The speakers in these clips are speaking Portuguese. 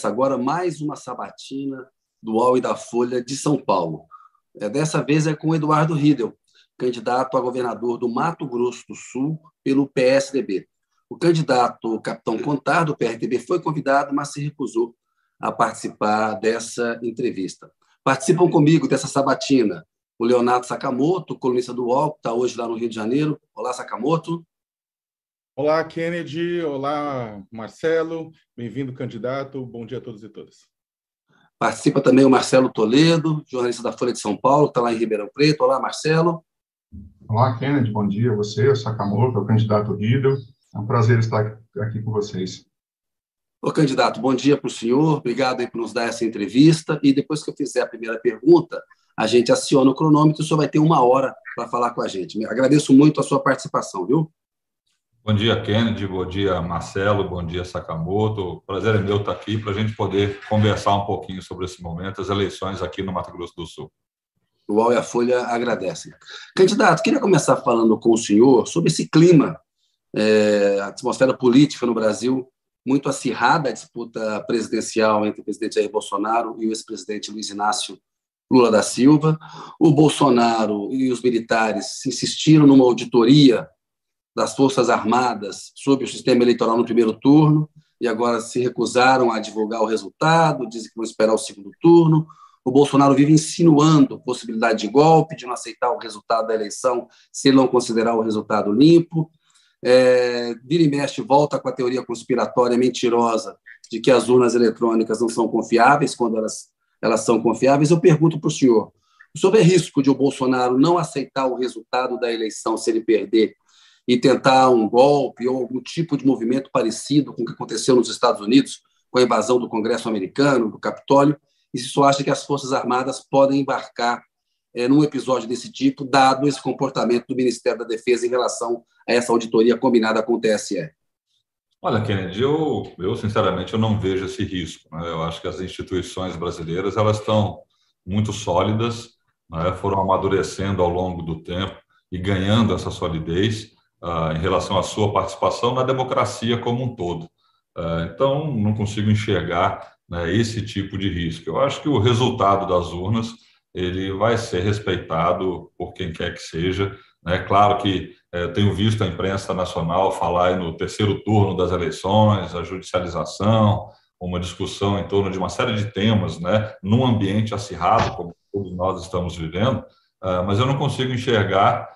começa agora mais uma sabatina do UOL e da Folha de São Paulo. É, dessa vez é com Eduardo Riedel, candidato a governador do Mato Grosso do Sul pelo PSDB. O candidato o Capitão Contar, do PRTB, foi convidado, mas se recusou a participar dessa entrevista. Participam comigo dessa sabatina o Leonardo Sakamoto, colunista do UOL, que está hoje lá no Rio de Janeiro. Olá, Sakamoto. Olá, Kennedy. Olá, Marcelo. Bem-vindo, candidato. Bom dia a todos e todas. Participa também o Marcelo Toledo, jornalista da Folha de São Paulo, que está lá em Ribeirão Preto. Olá, Marcelo. Olá, Kennedy. Bom dia a você, o Sakamoto, o candidato Riedel. É um prazer estar aqui com vocês. Ô, candidato, bom dia para o senhor. Obrigado aí por nos dar essa entrevista. E depois que eu fizer a primeira pergunta, a gente aciona o cronômetro e o senhor vai ter uma hora para falar com a gente. Agradeço muito a sua participação, viu? Bom dia, Kennedy. Bom dia, Marcelo. Bom dia, Sakamoto. Prazer é meu estar aqui para a gente poder conversar um pouquinho sobre esse momento, as eleições aqui no Mato Grosso do Sul. O UOL e a Folha agradecem. Candidato, queria começar falando com o senhor sobre esse clima, é, a atmosfera política no Brasil, muito acirrada a disputa presidencial entre o presidente Jair Bolsonaro e o ex-presidente Luiz Inácio Lula da Silva. O Bolsonaro e os militares insistiram numa auditoria das Forças Armadas sobre o sistema eleitoral no primeiro turno e agora se recusaram a divulgar o resultado, dizem que vão esperar o segundo turno. O Bolsonaro vive insinuando possibilidade de golpe, de não aceitar o resultado da eleição se ele não considerar o resultado limpo. É, vira e mexe, volta com a teoria conspiratória mentirosa de que as urnas eletrônicas não são confiáveis quando elas, elas são confiáveis. Eu pergunto para o senhor: sobre o risco de o Bolsonaro não aceitar o resultado da eleição se ele perder e tentar um golpe ou algum tipo de movimento parecido com o que aconteceu nos Estados Unidos, com a invasão do Congresso americano, do Capitólio, e se isso acha que as Forças Armadas podem embarcar é, num episódio desse tipo, dado esse comportamento do Ministério da Defesa em relação a essa auditoria combinada com o TSE? Olha, Kennedy, eu, eu sinceramente eu não vejo esse risco. Né? Eu acho que as instituições brasileiras elas estão muito sólidas, né? foram amadurecendo ao longo do tempo e ganhando essa solidez em relação à sua participação na democracia como um todo. Uh, então, não consigo enxergar né, esse tipo de risco. Eu acho que o resultado das urnas ele vai ser respeitado por quem quer que seja. É né? claro que é, tenho visto a imprensa nacional falar no terceiro turno das eleições, a judicialização, uma discussão em torno de uma série de temas, né, num ambiente acirrado como todos nós estamos vivendo, uh, mas eu não consigo enxergar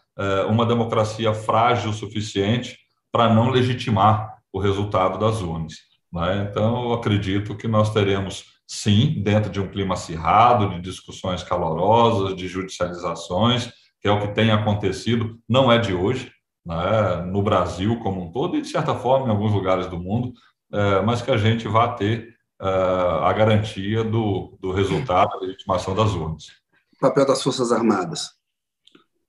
uma democracia frágil o suficiente para não legitimar o resultado das urnas. Né? Então, eu acredito que nós teremos, sim, dentro de um clima acirrado, de discussões calorosas, de judicializações, que é o que tem acontecido, não é de hoje, né? no Brasil como um todo e, de certa forma, em alguns lugares do mundo, eh, mas que a gente vá ter eh, a garantia do, do resultado, da legitimação das urnas. O papel das Forças Armadas.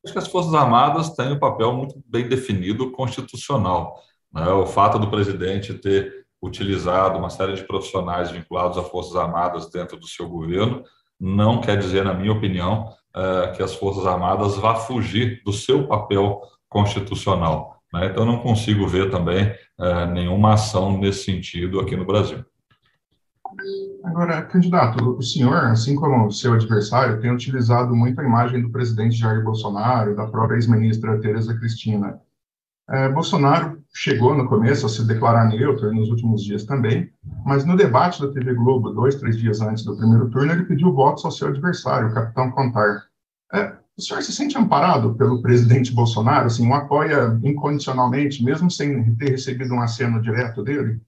Acho que as Forças Armadas têm um papel muito bem definido constitucional. Né? O fato do presidente ter utilizado uma série de profissionais vinculados às Forças Armadas dentro do seu governo não quer dizer, na minha opinião, é, que as Forças Armadas vá fugir do seu papel constitucional. Né? Então, não consigo ver também é, nenhuma ação nesse sentido aqui no Brasil. Agora, candidato, o senhor, assim como o seu adversário, tem utilizado muito a imagem do presidente Jair Bolsonaro, da própria ex-ministra Tereza Cristina. É, Bolsonaro chegou no começo a se declarar neutro, nos últimos dias também, mas no debate da TV Globo, dois, três dias antes do primeiro turno, ele pediu votos ao seu adversário, o capitão Contar. É, o senhor se sente amparado pelo presidente Bolsonaro, assim, o apoia incondicionalmente, mesmo sem ter recebido um aceno direto dele?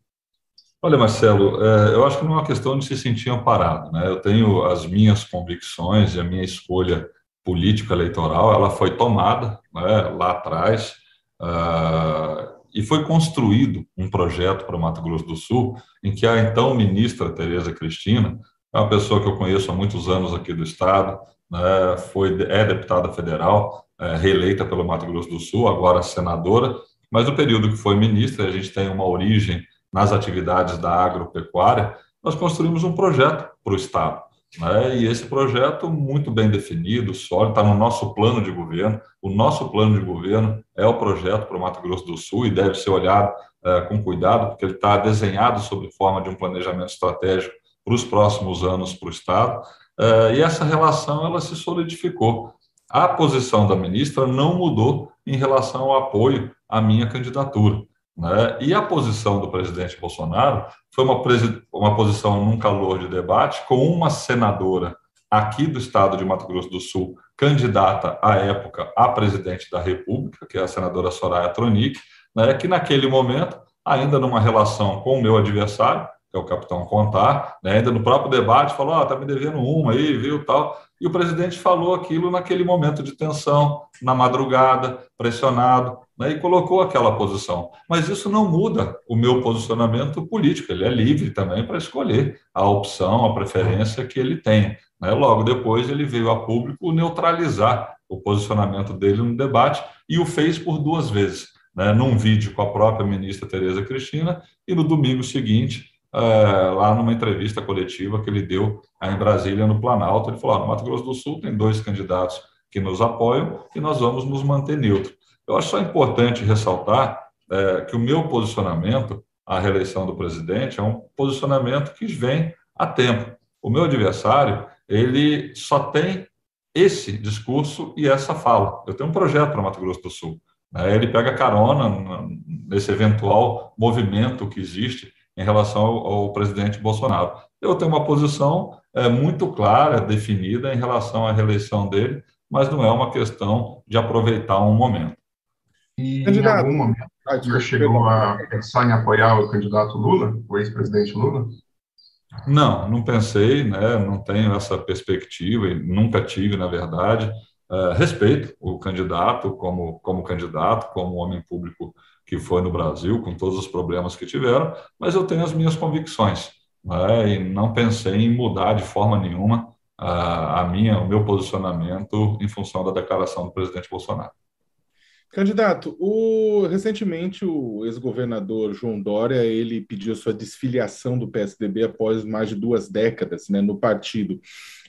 Olha, Marcelo, é, eu acho que não é uma questão de se sentir amparado. Né? Eu tenho as minhas convicções e a minha escolha política eleitoral, ela foi tomada né, lá atrás uh, e foi construído um projeto para o Mato Grosso do Sul em que a então ministra Tereza Cristina, é uma pessoa que eu conheço há muitos anos aqui do estado, né, foi é deputada federal, é, reeleita pelo Mato Grosso do Sul, agora senadora, mas no período que foi ministra a gente tem uma origem nas atividades da agropecuária, nós construímos um projeto para o Estado. Né? E esse projeto, muito bem definido, sólido, está no nosso plano de governo. O nosso plano de governo é o projeto para o Mato Grosso do Sul e deve ser olhado é, com cuidado, porque ele está desenhado sob forma de um planejamento estratégico para os próximos anos para o Estado. É, e essa relação ela se solidificou. A posição da ministra não mudou em relação ao apoio à minha candidatura. Né? E a posição do presidente Bolsonaro foi uma, uma posição num calor de debate com uma senadora aqui do estado de Mato Grosso do Sul, candidata à época a presidente da República, que é a senadora Soraya Tronic, né, que naquele momento, ainda numa relação com o meu adversário, que é o capitão Contar, né, ainda no próprio debate, falou: ah, tá me devendo uma aí, viu, tal. E o presidente falou aquilo naquele momento de tensão, na madrugada, pressionado, né, e colocou aquela posição. Mas isso não muda o meu posicionamento político, ele é livre também para escolher a opção, a preferência que ele tem. Né? Logo depois, ele veio a público neutralizar o posicionamento dele no debate e o fez por duas vezes, né? num vídeo com a própria ministra Tereza Cristina e no domingo seguinte, é, lá numa entrevista coletiva que ele deu em Brasília, no Planalto. Ele falou: ah, no Mato Grosso do Sul tem dois candidatos que nos apoiam e nós vamos nos manter neutros. Eu acho só importante ressaltar é, que o meu posicionamento à reeleição do presidente é um posicionamento que vem há tempo. O meu adversário, ele só tem esse discurso e essa fala. Eu tenho um projeto para Mato Grosso do Sul. Né? Ele pega carona nesse eventual movimento que existe em relação ao, ao presidente Bolsonaro. Eu tenho uma posição é, muito clara, definida em relação à reeleição dele, mas não é uma questão de aproveitar um momento. E candidato. em algum momento ah, você chegou a pensar em apoiar o candidato Lula, o ex-presidente Lula? Não, não pensei, né? não tenho essa perspectiva e nunca tive, na verdade. Uh, respeito o candidato como, como candidato, como homem público que foi no Brasil, com todos os problemas que tiveram, mas eu tenho as minhas convicções né? e não pensei em mudar de forma nenhuma a, a minha, o meu posicionamento em função da declaração do presidente Bolsonaro. Candidato, o, recentemente o ex-governador João Dória ele pediu sua desfiliação do PSDB após mais de duas décadas né, no partido.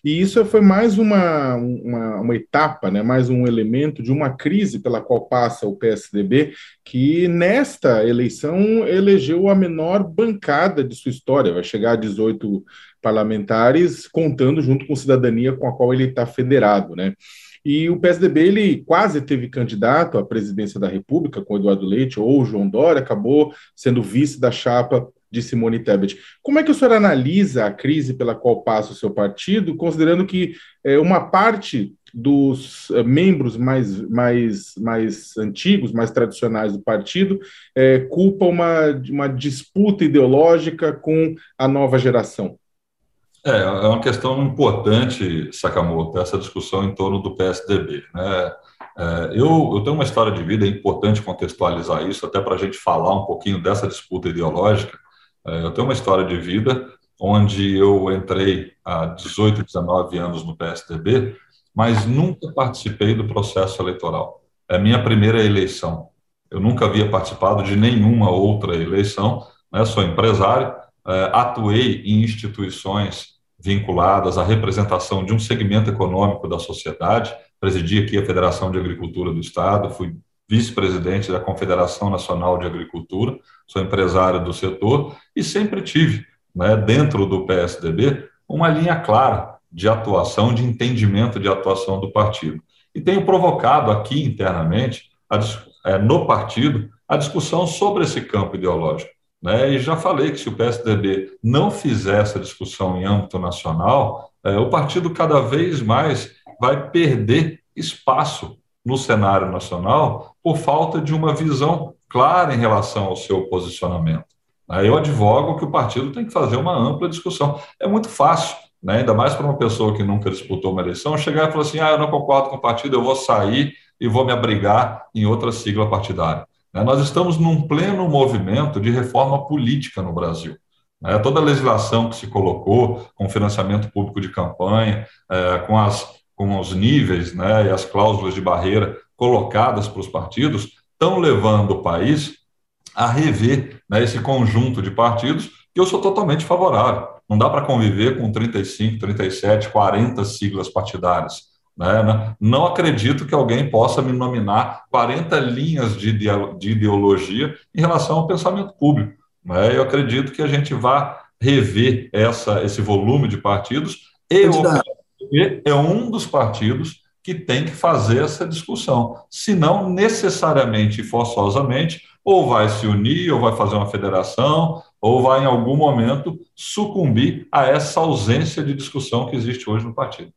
E isso foi mais uma, uma, uma, etapa, né, mais um elemento de uma crise pela qual passa o PSDB, que nesta eleição elegeu a menor bancada de sua história, vai chegar a 18 parlamentares, contando junto com cidadania com a qual ele está federado. Né? E o PSDB ele quase teve candidato à presidência da República com Eduardo Leite ou João Dória, acabou sendo vice da chapa de Simone Tebet. Como é que o senhor analisa a crise pela qual passa o seu partido, considerando que é, uma parte dos é, membros mais, mais, mais antigos, mais tradicionais do partido, é, culpa uma, uma disputa ideológica com a nova geração? É, é uma questão importante, Sakamoto, essa discussão em torno do PSDB. Né? É, eu, eu tenho uma história de vida, é importante contextualizar isso, até para a gente falar um pouquinho dessa disputa ideológica. É, eu tenho uma história de vida onde eu entrei há 18, 19 anos no PSDB, mas nunca participei do processo eleitoral. É a minha primeira eleição. Eu nunca havia participado de nenhuma outra eleição, né? sou empresário, é, atuei em instituições vinculadas à representação de um segmento econômico da sociedade, presidi aqui a Federação de Agricultura do Estado, fui vice-presidente da Confederação Nacional de Agricultura, sou empresário do setor e sempre tive, né, dentro do PSDB, uma linha clara de atuação, de entendimento de atuação do partido. E tenho provocado aqui internamente, é, no partido, a discussão sobre esse campo ideológico. Né? E já falei que se o PSDB não fizer essa discussão em âmbito nacional, é, o partido cada vez mais vai perder espaço no cenário nacional por falta de uma visão clara em relação ao seu posicionamento. Eu advogo que o partido tem que fazer uma ampla discussão. É muito fácil, né? ainda mais para uma pessoa que nunca disputou uma eleição, chegar e falar assim: ah, eu não concordo com o partido, eu vou sair e vou me abrigar em outra sigla partidária. Né? Nós estamos num pleno movimento de reforma política no Brasil. Né? Toda a legislação que se colocou, com financiamento público de campanha, é, com, as, com os níveis né, e as cláusulas de barreira colocadas para os partidos, estão levando o país a rever né, esse conjunto de partidos que eu sou totalmente favorável. Não dá para conviver com 35, 37, 40 siglas partidárias. Né? Não acredito que alguém possa me nominar 40 linhas de ideologia em relação ao pensamento público. Né? Eu acredito que a gente vai rever essa, esse volume de partidos e o é um dos partidos que tem que fazer essa discussão. Se não necessariamente e forçosamente, ou vai se unir, ou vai fazer uma federação, ou vai, em algum momento, sucumbir a essa ausência de discussão que existe hoje no partido.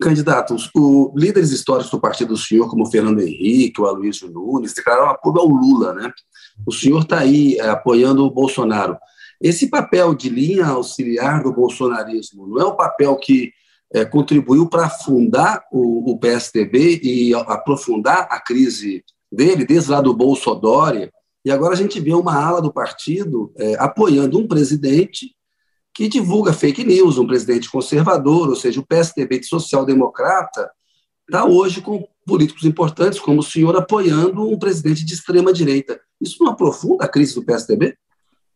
Candidatos, os líderes históricos do partido do senhor, como o Fernando Henrique, o Aloysio Nunes, declararam apoio ao Lula, né? O senhor está aí é, apoiando o Bolsonaro. Esse papel de linha auxiliar do bolsonarismo não é um papel que é, contribuiu para afundar o, o, PSDB e aprofundar a crise dele, desde lá do Bolsodória, e agora a gente vê uma ala do partido é, apoiando um presidente que divulga fake news, um presidente conservador, ou seja, o PSDB de social-democrata está hoje com políticos importantes, como o senhor, apoiando um presidente de extrema-direita. Isso não aprofunda a crise do PSDB?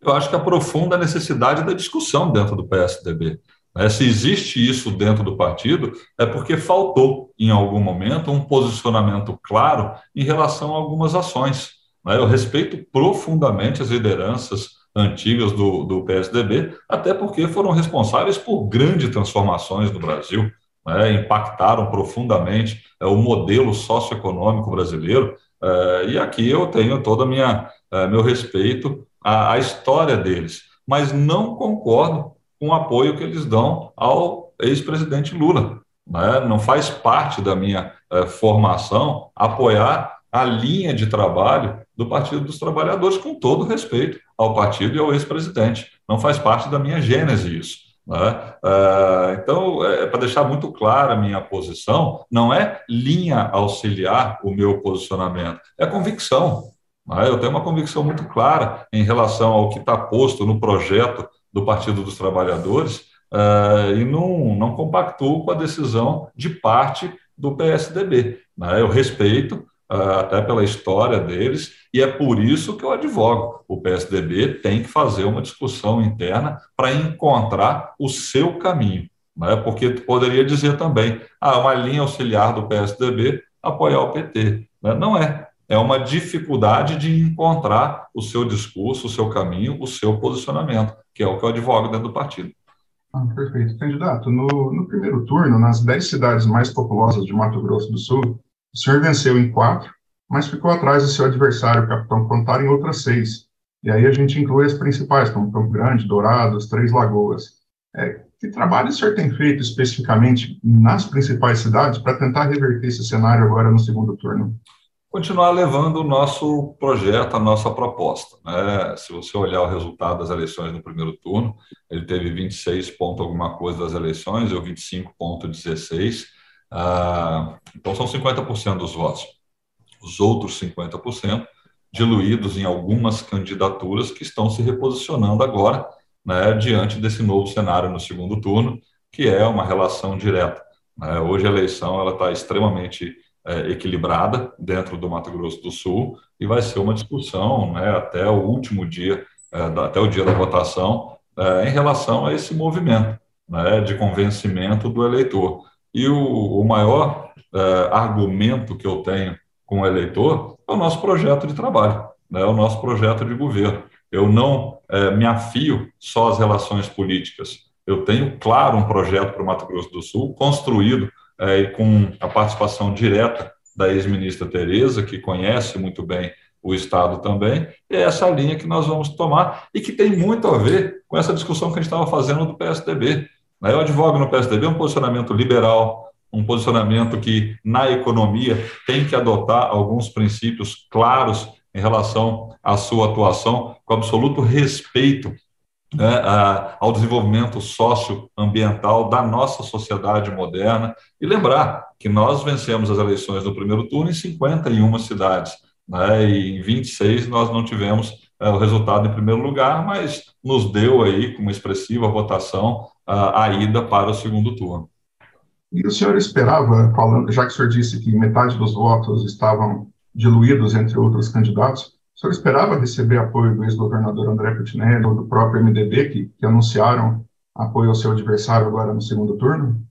Eu acho que aprofunda a necessidade da discussão dentro do PSDB. Né? Se existe isso dentro do partido, é porque faltou, em algum momento, um posicionamento claro em relação a algumas ações. Né? Eu respeito profundamente as lideranças antigas do, do PSDB, até porque foram responsáveis por grandes transformações no Brasil, né? impactaram profundamente é, o modelo socioeconômico brasileiro. É, e aqui eu tenho todo minha é, meu respeito à, à história deles, mas não concordo com o apoio que eles dão ao ex-presidente Lula. Né? Não faz parte da minha é, formação apoiar a linha de trabalho do Partido dos Trabalhadores, com todo respeito ao partido e ao ex-presidente. Não faz parte da minha gênese isso. Né? É, então, é, para deixar muito clara a minha posição, não é linha auxiliar o meu posicionamento, é convicção. Né? Eu tenho uma convicção muito clara em relação ao que está posto no projeto do Partido dos Trabalhadores uh, e não, não compactuo com a decisão de parte do PSDB. Né? Eu respeito, até pela história deles, e é por isso que eu advogo. O PSDB tem que fazer uma discussão interna para encontrar o seu caminho. Né? Porque poderia dizer também, ah, uma linha auxiliar do PSDB apoiar o PT. Né? Não é é uma dificuldade de encontrar o seu discurso, o seu caminho, o seu posicionamento, que é o que eu advogo dentro do partido. Ah, perfeito. Candidato, no, no, primeiro turno, nas dez cidades mais populosas de Mato Grosso do Sul, o senhor venceu em quatro, mas ficou atrás do seu adversário, o Capitão Contar, em outras seis. E aí a gente inclui as principais, como Campo Grande, Dourados, Três Lagoas. É, que trabalho o senhor tem feito especificamente nas principais cidades para tentar reverter esse cenário agora no segundo turno? continuar levando o nosso projeto, a nossa proposta. Né? Se você olhar o resultado das eleições no primeiro turno, ele teve 26 ponto alguma coisa das eleições, eu 25,16. Ah, então, são 50% dos votos. Os outros 50% diluídos em algumas candidaturas que estão se reposicionando agora, né, diante desse novo cenário no segundo turno, que é uma relação direta. Né? Hoje a eleição está extremamente é, equilibrada dentro do Mato Grosso do Sul e vai ser uma discussão né, até o último dia, é, até o dia da votação, é, em relação a esse movimento né, de convencimento do eleitor. E o, o maior é, argumento que eu tenho com o eleitor é o nosso projeto de trabalho, né, o nosso projeto de governo. Eu não é, me afio só às relações políticas. Eu tenho, claro, um projeto para o Mato Grosso do Sul, construído é, e com a participação direta da ex-ministra Tereza, que conhece muito bem o Estado também, é essa linha que nós vamos tomar e que tem muito a ver com essa discussão que a gente estava fazendo do PSDB. Eu advogo no PSDB um posicionamento liberal, um posicionamento que, na economia, tem que adotar alguns princípios claros em relação à sua atuação, com absoluto respeito né, a, ao desenvolvimento socioambiental da nossa sociedade moderna. E lembrar que nós vencemos as eleições no primeiro turno em 51 cidades, né, e em 26 nós não tivemos é, o resultado em primeiro lugar, mas nos deu aí, com uma expressiva votação, a, a ida para o segundo turno. E o senhor esperava, falando, já que o senhor disse que metade dos votos estavam diluídos entre outros candidatos, o senhor esperava receber apoio do ex-governador André Putinelli ou do próprio MDB, que, que anunciaram apoio ao seu adversário agora no segundo turno?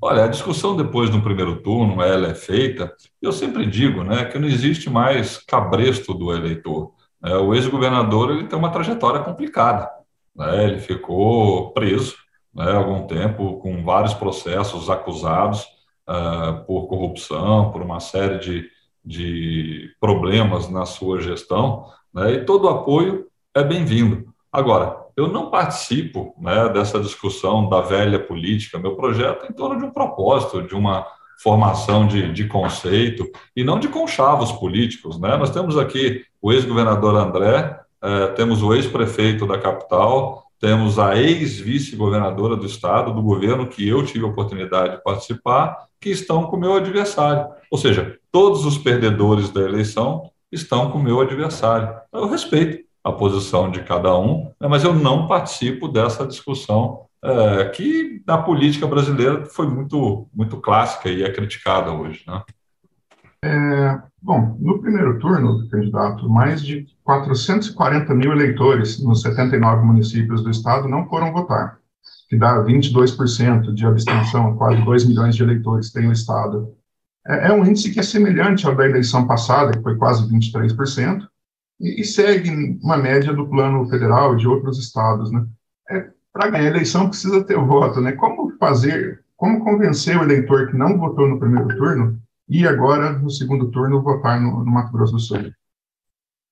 Olha, a discussão depois do primeiro turno, ela é feita, eu sempre digo né, que não existe mais cabresto do eleitor. Né? O ex-governador ele tem uma trajetória complicada. Né? Ele ficou preso né, algum tempo com vários processos acusados uh, por corrupção, por uma série de, de problemas na sua gestão, né, e todo apoio é bem-vindo. Agora, eu não participo né, dessa discussão da velha política. Meu projeto é em torno de um propósito, de uma formação de, de conceito e não de conchavos políticos. Né? Nós temos aqui o ex-governador André, eh, temos o ex-prefeito da capital, temos a ex-vice-governadora do estado, do governo, que eu tive a oportunidade de participar, que estão com o meu adversário. Ou seja, todos os perdedores da eleição estão com o meu adversário. Eu respeito a posição de cada um, né, mas eu não participo dessa discussão é, que na política brasileira foi muito, muito clássica e é criticada hoje. Né? É, bom, no primeiro turno, candidato, mais de 440 mil eleitores nos 79 municípios do estado não foram votar, que dá 22% de abstenção, quase 2 milhões de eleitores tem o estado. É, é um índice que é semelhante ao da eleição passada, que foi quase 23%, e, e segue uma média do plano federal de outros estados, né? É, Para ganhar a eleição precisa ter voto, né? Como fazer, como convencer o eleitor que não votou no primeiro turno e agora no segundo turno votar no, no Mato Grosso do Sul?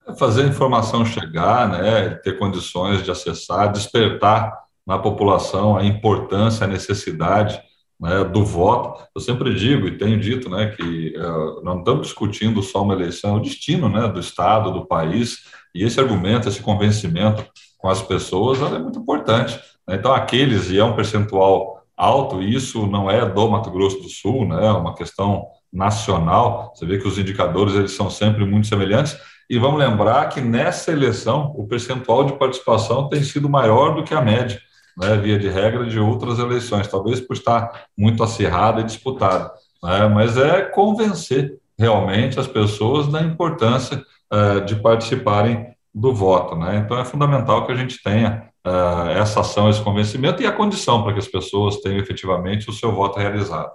É fazer a informação chegar, né? Ter condições de acessar, despertar na população a importância, a necessidade né, do voto. Eu sempre digo e tenho dito né, que uh, não estamos discutindo só uma eleição, é o destino né, do Estado, do país, e esse argumento, esse convencimento com as pessoas é muito importante. Né? Então, aqueles, e é um percentual alto, isso não é do Mato Grosso do Sul, né, é uma questão nacional, você vê que os indicadores eles são sempre muito semelhantes, e vamos lembrar que nessa eleição o percentual de participação tem sido maior do que a média né, via de regra, de outras eleições, talvez por estar muito acirrada e disputada. Né, mas é convencer realmente as pessoas da importância uh, de participarem do voto. Né? Então, é fundamental que a gente tenha uh, essa ação, esse convencimento e a condição para que as pessoas tenham efetivamente o seu voto realizado.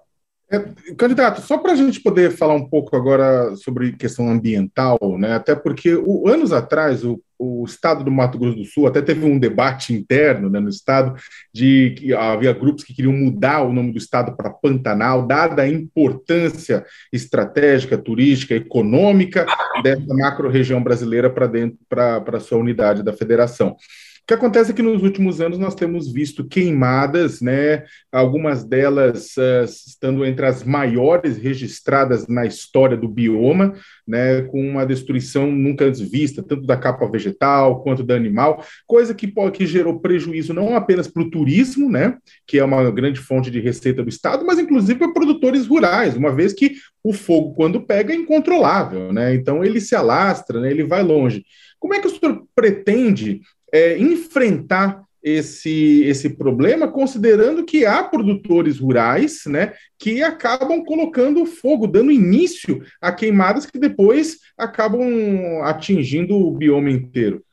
É, candidato, só para a gente poder falar um pouco agora sobre questão ambiental, né? Até porque o, anos atrás o, o, estado do Mato Grosso do Sul até teve um debate interno né, no estado de que havia grupos que queriam mudar o nome do estado para Pantanal, dada a importância estratégica, turística, econômica dessa macro-região brasileira para dentro para a sua unidade da federação que acontece é que nos últimos anos nós temos visto queimadas, né, algumas delas uh, estando entre as maiores registradas na história do bioma, né, com uma destruição nunca antes vista, tanto da capa vegetal quanto da animal, coisa que, que gerou prejuízo não apenas para o turismo, né, que é uma grande fonte de receita do Estado, mas inclusive para produtores rurais, uma vez que o fogo, quando pega, é incontrolável, né, então ele se alastra, né, ele vai longe. Como é que o senhor pretende é, enfrentar esse, esse problema, considerando que há produtores rurais né, que acabam colocando fogo, dando início a queimadas que depois acabam atingindo o bioma inteiro.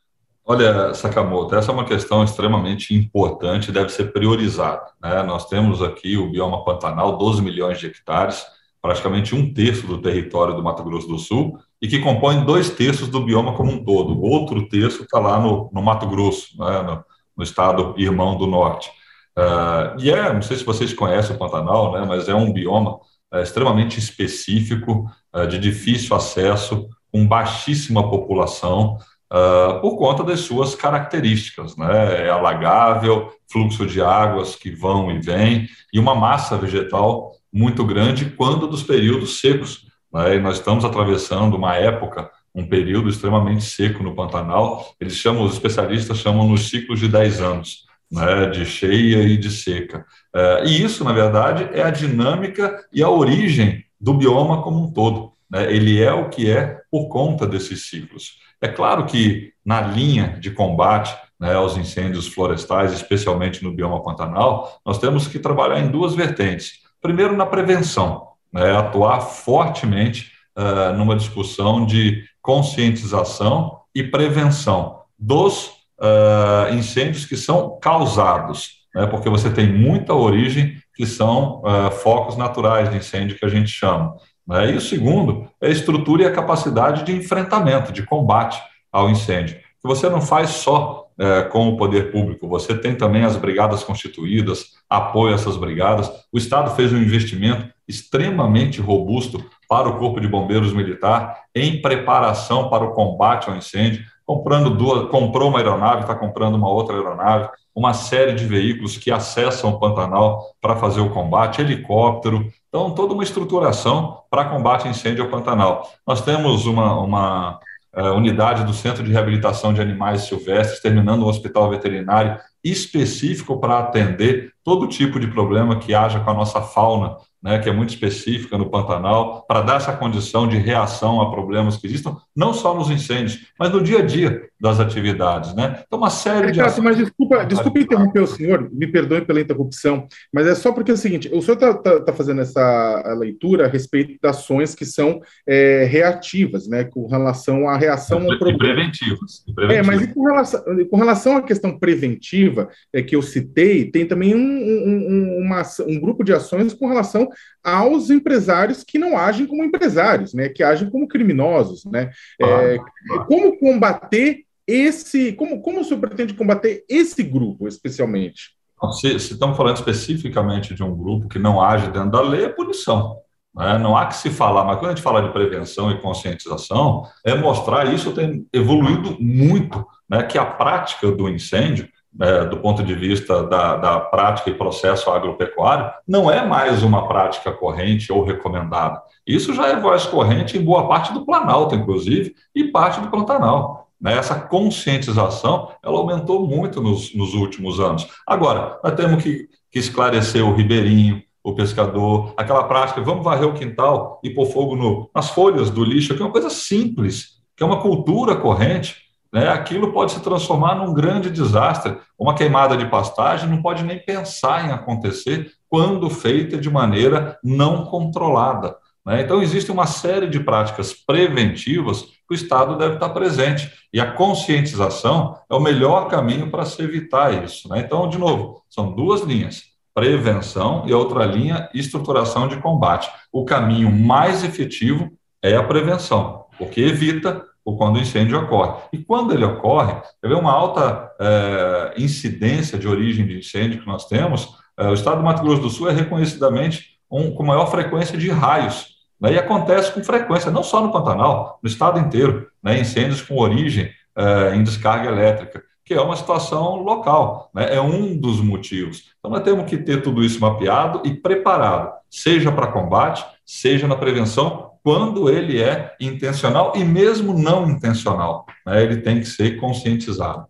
Olha, Sakamoto, essa é uma questão extremamente importante, deve ser priorizada. Né? Nós temos aqui o bioma Pantanal, 12 milhões de hectares, praticamente um terço do território do Mato Grosso do Sul, e que compõe dois terços do bioma como um todo. Outro terço está lá no, no, Mato Grosso, né, no, no, estado irmão do norte. Uh, e é, não sei se vocês conhecem o Pantanal, né, mas é um bioma é, extremamente específico, é, de difícil acesso, com baixíssima população, uh, por conta das suas características. Né, é alagável, fluxo de águas que vão e vêm, e uma massa vegetal muito grande quando dos períodos secos né? E nós estamos atravessando uma época, um período extremamente seco no Pantanal. Eles chamam, os especialistas chamam nos ciclos de 10 anos, né? de cheia e de seca. É, e isso, na verdade, é a dinâmica e a origem do bioma como um todo. Né? Ele é o que é por conta desses ciclos. É claro que na linha de combate né, aos incêndios florestais, especialmente no bioma Pantanal, nós temos que trabalhar em duas vertentes. Primeiro, na prevenção né, atuar fortemente uh, numa discussão de conscientização e prevenção dos uh, incêndios que são causados. né, porque você tem muita origem que são uh, focos naturais de incêndio que a gente chama. Né? E o segundo é a estrutura e a capacidade de enfrentamento, de combate ao incêndio, que você não faz só é, com o poder público, você tem também as brigadas constituídas, apoio essas brigadas. O Estado fez um investimento extremamente robusto para o Corpo de Bombeiros Militar em preparação para o combate ao incêndio, comprando duas, comprou uma aeronave, está comprando uma outra aeronave, uma série de veículos que acessam o Pantanal para fazer o combate, helicóptero, então toda uma estruturação para combate a incêndio ao Pantanal. Nós temos uma, uma uh, unidade do Centro de Reabilitação de Animais Silvestres, terminando um hospital veterinário específico para atender todo tipo de problema que haja com a nossa fauna né, que é muito específica no Pantanal, para dar essa condição de reação a problemas que existam, não só nos incêndios, mas no dia a dia das atividades. Né? Então, uma série de. Ações... Mas desculpa, desculpa interromper o senhor, me perdoe pela interrupção, mas é só porque é o seguinte: o senhor está tá, tá fazendo essa leitura a respeito das ações que são é, reativas, né, com relação à reação ao problema. E preventivas, e preventivas. É, mas e com relação, com relação à questão preventiva é, que eu citei, tem também um, um, uma, um grupo de ações com relação aos empresários que não agem como empresários, né, que agem como criminosos, né? É, como combater esse, como, como o senhor pretende combater esse grupo, especialmente? Se, se estamos falando especificamente de um grupo que não age dentro da lei, é punição. Né? Não há que se falar, mas quando a gente fala de prevenção e conscientização, é mostrar isso tem evoluído muito, né? que a prática do incêndio é, do ponto de vista da, da, prática e processo agropecuário, não é mais uma prática corrente ou recomendada. Isso já é voz corrente em boa parte do Planalto, inclusive, e parte do Pantanal. Né? Essa conscientização ela aumentou muito nos, nos últimos anos. Agora, nós temos que, que esclarecer o ribeirinho, o pescador, aquela prática, vamos varrer o quintal e pôr fogo no, nas folhas do lixo, que é uma coisa simples, que é uma cultura corrente, né, aquilo pode se transformar num grande desastre. Uma queimada de pastagem não pode nem pensar em acontecer quando feita de maneira não controlada. Né? Então, existe uma série de práticas preventivas que o Estado deve estar presente. E a conscientização é o melhor caminho para se evitar isso. Né? Então, de novo, são duas linhas prevenção e outra linha, estruturação de combate. O caminho mais efetivo é a prevenção, porque evita ou quando o incêndio ocorre. E quando ele ocorre, vê uma alta é, incidência de origem de incêndio que nós temos, é, o estado do Mato Grosso do Sul é reconhecidamente um, com maior frequência de raios. Né, e acontece com frequência, não só no Pantanal, no estado inteiro, né, incêndios com origem é, em descarga elétrica, que é uma situação local, né, é um dos motivos. Então, nós temos que ter tudo isso mapeado e preparado, seja para combate, seja na prevenção, quando ele é intencional e mesmo não intencional. Né, ele tem que ser conscientizado.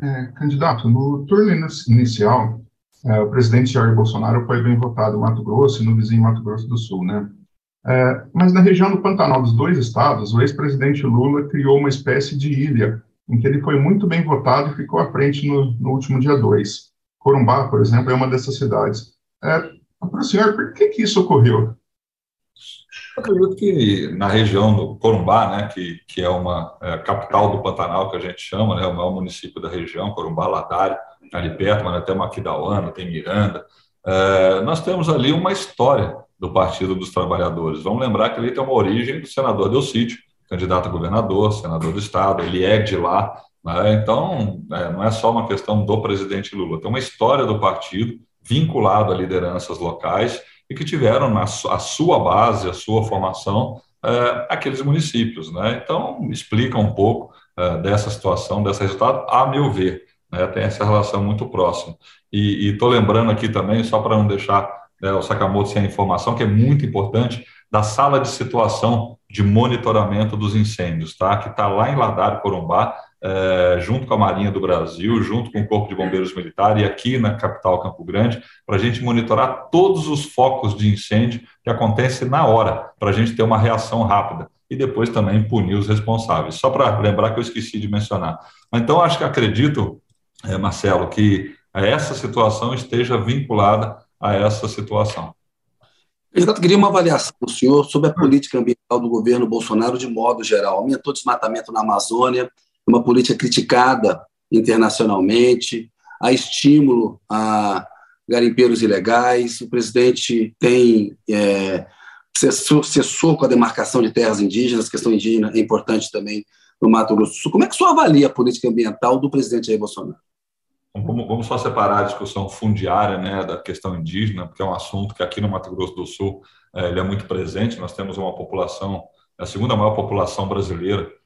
É, candidato, no turno inicial, é, o presidente Jair Bolsonaro foi bem votado no Mato Grosso e no vizinho Mato Grosso do Sul, né? É, mas na região do Pantanal dos dois estados, o ex-presidente Lula criou uma espécie de ilha em que ele foi muito bem votado e ficou à frente no, no último dia 2. Corumbá, por exemplo, é uma dessas cidades. É, para o senhor, por que, que isso ocorreu? Acredito que na região do Corumbá, né, que, que é uma é, capital do Pantanal, que a gente chama, né, o maior município da região, Corumbá, Ladário, ali perto, mas até Maquidauana, tem Miranda, é, nós temos ali uma história do Partido dos Trabalhadores. Vamos lembrar que ele tem uma origem do senador Delcídio, candidato a governador, senador do Estado, ele é de lá, né, então é, não é só uma questão do presidente Lula, tem uma história do partido vinculado a lideranças locais e que tiveram na, a sua base, a sua formação, é, aqueles municípios. Né? Então, explica um pouco é, dessa situação, desse resultado, a meu ver. Né? Tem essa relação muito próxima. E estou lembrando aqui também, só para não deixar né, o Sakamoto sem a informação, que é muito importante, da sala de situação de monitoramento dos incêndios, tá? que está lá em Ladar, Corumbá, é, junto com a Marinha do Brasil, junto com o Corpo de Bombeiros Militar e aqui na capital Campo Grande, para a gente monitorar todos os focos de incêndio que acontecem na hora, para a gente ter uma reação rápida e depois também punir os responsáveis. Só para lembrar que eu esqueci de mencionar. Então, acho que acredito, é, Marcelo, que essa situação esteja vinculada a essa situação. Eu queria uma avaliação do senhor sobre a política ambiental do governo Bolsonaro de modo geral. Aumentou o desmatamento na Amazônia, uma política criticada internacionalmente. há estímulo a garimpeiros ilegais, o presidente tem é, cessou, com a demarcação de terras indígenas, a questão indígena é importante também no Mato Grosso do Sul. Como é que o senhor avalia a política ambiental do presidente Jair Bolsonaro? Vamos, vamos só separar a discussão fundiária né, da questão indígena, porque é um assunto que aqui no Mato Grosso do Sul é, ele é muito presente. Nós temos uma população, a segunda maior população brasileira é,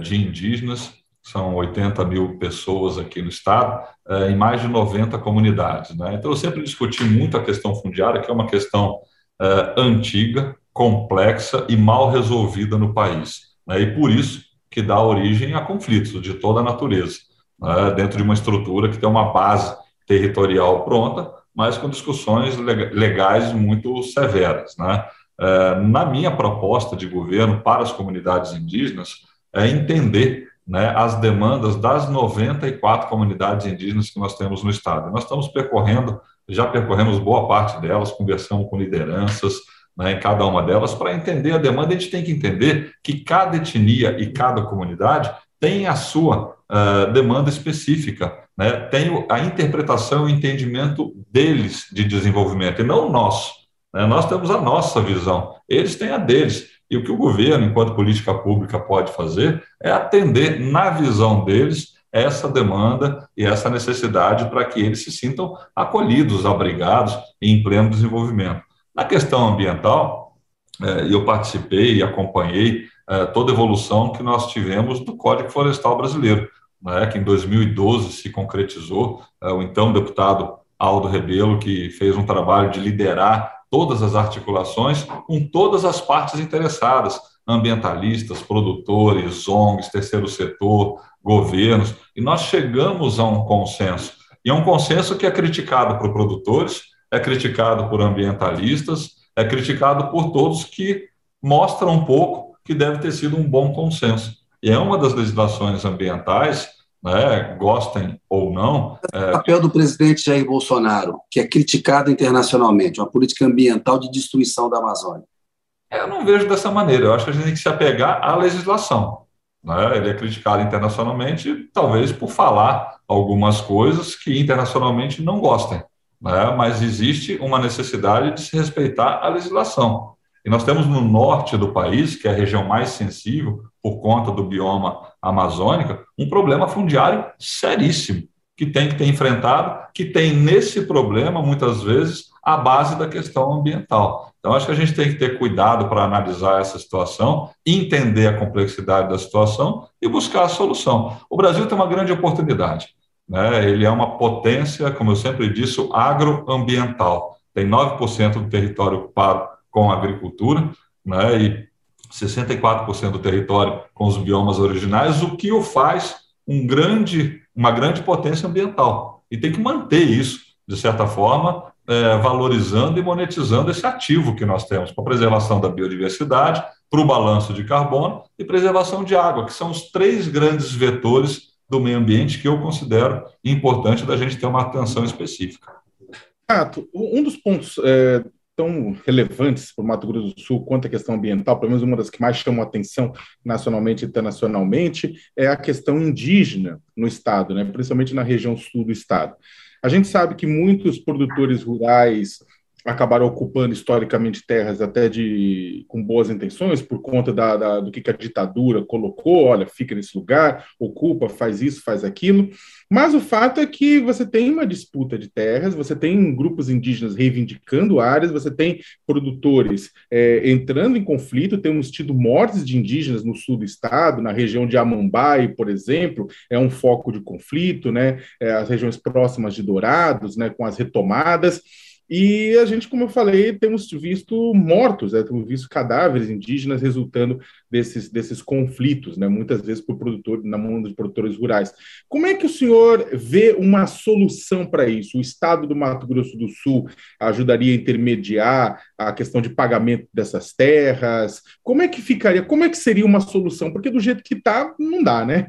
de indígenas, são 80 mil pessoas aqui no estado, é, em mais de 90 comunidades. Né? Então, eu sempre discuti muito a questão fundiária, que é uma questão é, antiga, complexa e mal resolvida no país. Né? E por isso que dá origem a conflitos de toda a natureza né, dentro de uma estrutura que tem uma base territorial pronta, mas com discussões legais muito severas. Né? É, na minha proposta de governo para as comunidades indígenas, é entender né, as demandas das 94 comunidades indígenas que nós temos no Estado. Nós estamos percorrendo, já percorremos boa parte delas, conversamos com lideranças né, em cada uma delas, para entender a demanda, a gente tem que entender que cada etnia e cada comunidade tem a sua uh, demanda específica, né? tem a interpretação e entendimento deles de desenvolvimento, e não nosso. Né? Nós temos a nossa visão, eles têm a deles. E o que o governo, enquanto política pública, pode fazer é atender, na visão deles, essa demanda e essa necessidade para que eles se sintam acolhidos, abrigados e em pleno desenvolvimento. Na questão ambiental, eh, eu participei e acompanhei é, toda a evolução que nós tivemos do Código Florestal Brasileiro, né, que em 2012 se concretizou. É, o então deputado Aldo Rebelo, que fez um trabalho de liderar todas as articulações com todas as partes interessadas, ambientalistas, produtores, ONGs, terceiro setor, governos, e nós chegamos a um consenso. E é um consenso que é criticado por produtores, é criticado por ambientalistas, é criticado por todos que mostram um pouco que deve ter sido um bom consenso. E é uma das legislações ambientais, né, gostem ou não. É... O papel do presidente Jair Bolsonaro, que é criticado internacionalmente, uma política ambiental de destruição da Amazônia. Eu não vejo dessa maneira. Eu acho que a gente tem que se apegar à legislação. Né? Ele é criticado internacionalmente, talvez por falar algumas coisas que internacionalmente não gostem. Né? Mas existe uma necessidade de se respeitar a legislação. E nós temos no norte do país, que é a região mais sensível por conta do bioma amazônica, um problema fundiário seríssimo, que tem que ter enfrentado, que tem nesse problema, muitas vezes, a base da questão ambiental. Então, acho que a gente tem que ter cuidado para analisar essa situação, entender a complexidade da situação e buscar a solução. O Brasil tem uma grande oportunidade. Né? Ele é uma potência, como eu sempre disse, agroambiental. Tem 9% do território ocupado com agricultura, né, e 64% do território com os biomas originais, o que o faz um grande, uma grande potência ambiental. E tem que manter isso, de certa forma, é, valorizando e monetizando esse ativo que nós temos para a preservação da biodiversidade, para o balanço de carbono e preservação de água, que são os três grandes vetores do meio ambiente que eu considero importante da gente ter uma atenção específica. Um dos pontos é, tão relevantes para o Mato Grosso do Sul quanto a questão ambiental, pelo menos uma das que mais chamam atenção nacionalmente e internacionalmente, é a questão indígena no estado, né? principalmente na região sul do estado. A gente sabe que muitos produtores rurais acabaram ocupando historicamente terras até de com boas intenções por conta da, da, do que, que a ditadura colocou, olha, fica nesse lugar, ocupa, faz isso, faz aquilo. Mas o fato é que você tem uma disputa de terras, você tem grupos indígenas reivindicando áreas, você tem produtores é, entrando em conflito, temos tido mortes de indígenas no sul do estado, na região de Amambai, por exemplo, é um foco de conflito, né? É, as regiões próximas de Dourados, né, com as retomadas. E a gente, como eu falei, temos visto mortos, né? temos visto cadáveres indígenas resultando desses, desses conflitos, né? muitas vezes por produtor, na mão dos produtores rurais. Como é que o senhor vê uma solução para isso? O Estado do Mato Grosso do Sul ajudaria a intermediar a questão de pagamento dessas terras? Como é que ficaria? Como é que seria uma solução? Porque do jeito que está, não dá, né?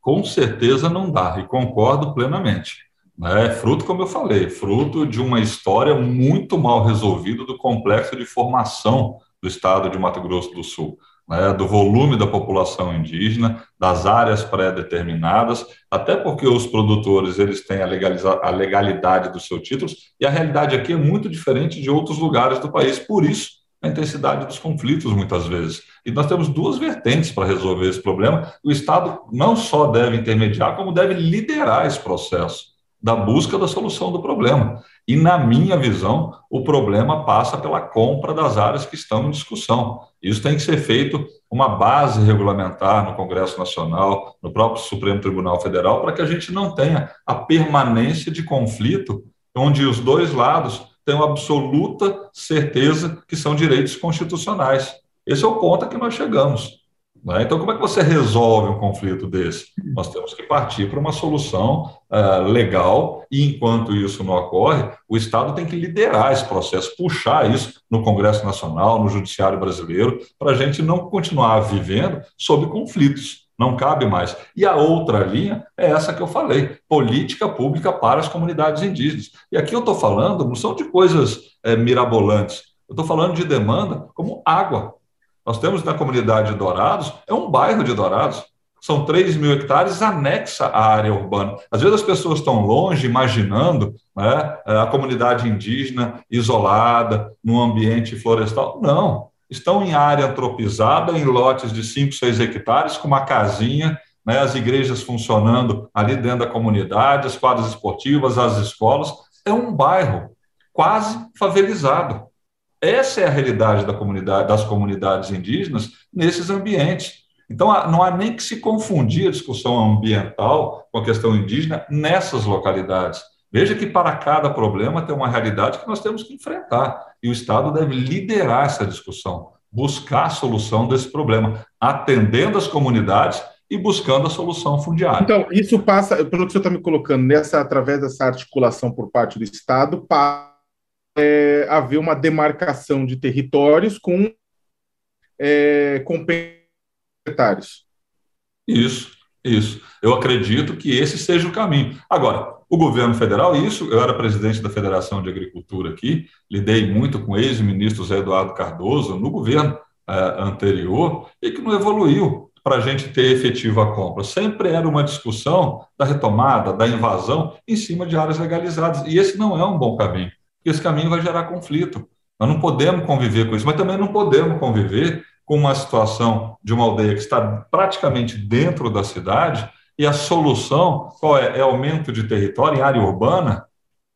Com certeza não dá, e concordo plenamente. É fruto, como eu falei, fruto de uma história muito mal resolvida do complexo de formação do estado de Mato Grosso do Sul. né, do volume da população indígena, das áreas pré-determinadas, até porque os produtores eles têm a, a legalidade dos seus títulos, e a realidade aqui é muito diferente de outros lugares do país. Por isso, a intensidade dos conflitos, muitas vezes. E nós temos duas vertentes para resolver esse problema. O Estado não só deve intermediar, como deve liderar esse processo da busca da solução do problema. E, na minha visão, o problema passa pela compra das áreas que estão em discussão. Isso tem que ser feito uma base regulamentar no Congresso Nacional, no próprio Supremo Tribunal Federal, para que a gente não tenha a permanência de conflito onde os dois lados tenham absoluta certeza que são direitos constitucionais. Esse é o ponto a que nós chegamos. Né? Então, como é que você resolve um conflito desse? Nós temos que partir para uma solução uh, legal, e enquanto isso não ocorre, o Estado tem que liderar esse processo, puxar isso no Congresso Nacional, no Judiciário Brasileiro, para a gente não continuar vivendo sob conflitos. Não cabe mais. E a outra linha é essa que eu falei: política pública para as comunidades indígenas. E aqui eu estou falando, não são de coisas é, mirabolantes, eu estou falando de demanda como água, nós temos na comunidade de Dourados, é um bairro de Dourados, são 3 mil hectares anexa à área urbana. Às vezes as pessoas estão longe, imaginando né, a comunidade indígena isolada, num ambiente florestal. Não, estão em área antropizada, em lotes de 5, 6 hectares, com uma casinha, né, as igrejas funcionando ali dentro da comunidade, as quadras esportivas, as escolas. É um bairro quase favelizado. Essa é a realidade da comunidade, das comunidades indígenas nesses ambientes. Então, não há nem que se confundir a discussão ambiental com a questão indígena nessas localidades. Veja que para cada problema tem uma realidade que nós temos que enfrentar. E o Estado deve liderar essa discussão, buscar a solução desse problema, atendendo as comunidades e buscando a solução fundiária. Então, isso passa, pelo que você está me colocando, nessa, através dessa articulação por parte do Estado, para é, haver uma demarcação de territórios com é, complementários. Isso, isso. Eu acredito que esse seja o caminho. Agora, o governo federal, isso, eu era presidente da Federação de Agricultura aqui, lidei muito com o ex-ministro Zé Eduardo Cardoso no governo é, anterior e que não evoluiu para a gente ter efetiva compra. Sempre era uma discussão da retomada, da invasão em cima de áreas legalizadas. E esse não é um bom caminho esse caminho vai gerar conflito. Nós não podemos conviver com isso, mas também não podemos conviver com uma situação de uma aldeia que está praticamente dentro da cidade e a solução qual é? É aumento de território em área urbana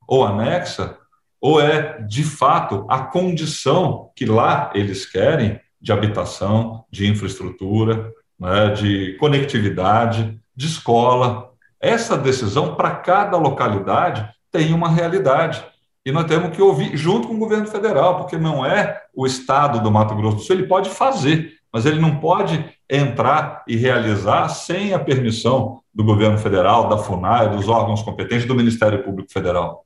ou anexa, ou é, de fato, a condição que lá eles querem de habitação, de infraestrutura, né, de conectividade, de escola. Essa decisão, para cada localidade, tem uma realidade. E nós temos que ouvir junto com o governo federal, porque não é o Estado do Mato Grosso do Sul, ele pode fazer, mas ele não pode entrar e realizar sem a permissão do governo federal, da FUNAI, dos órgãos competentes, do Ministério Público Federal.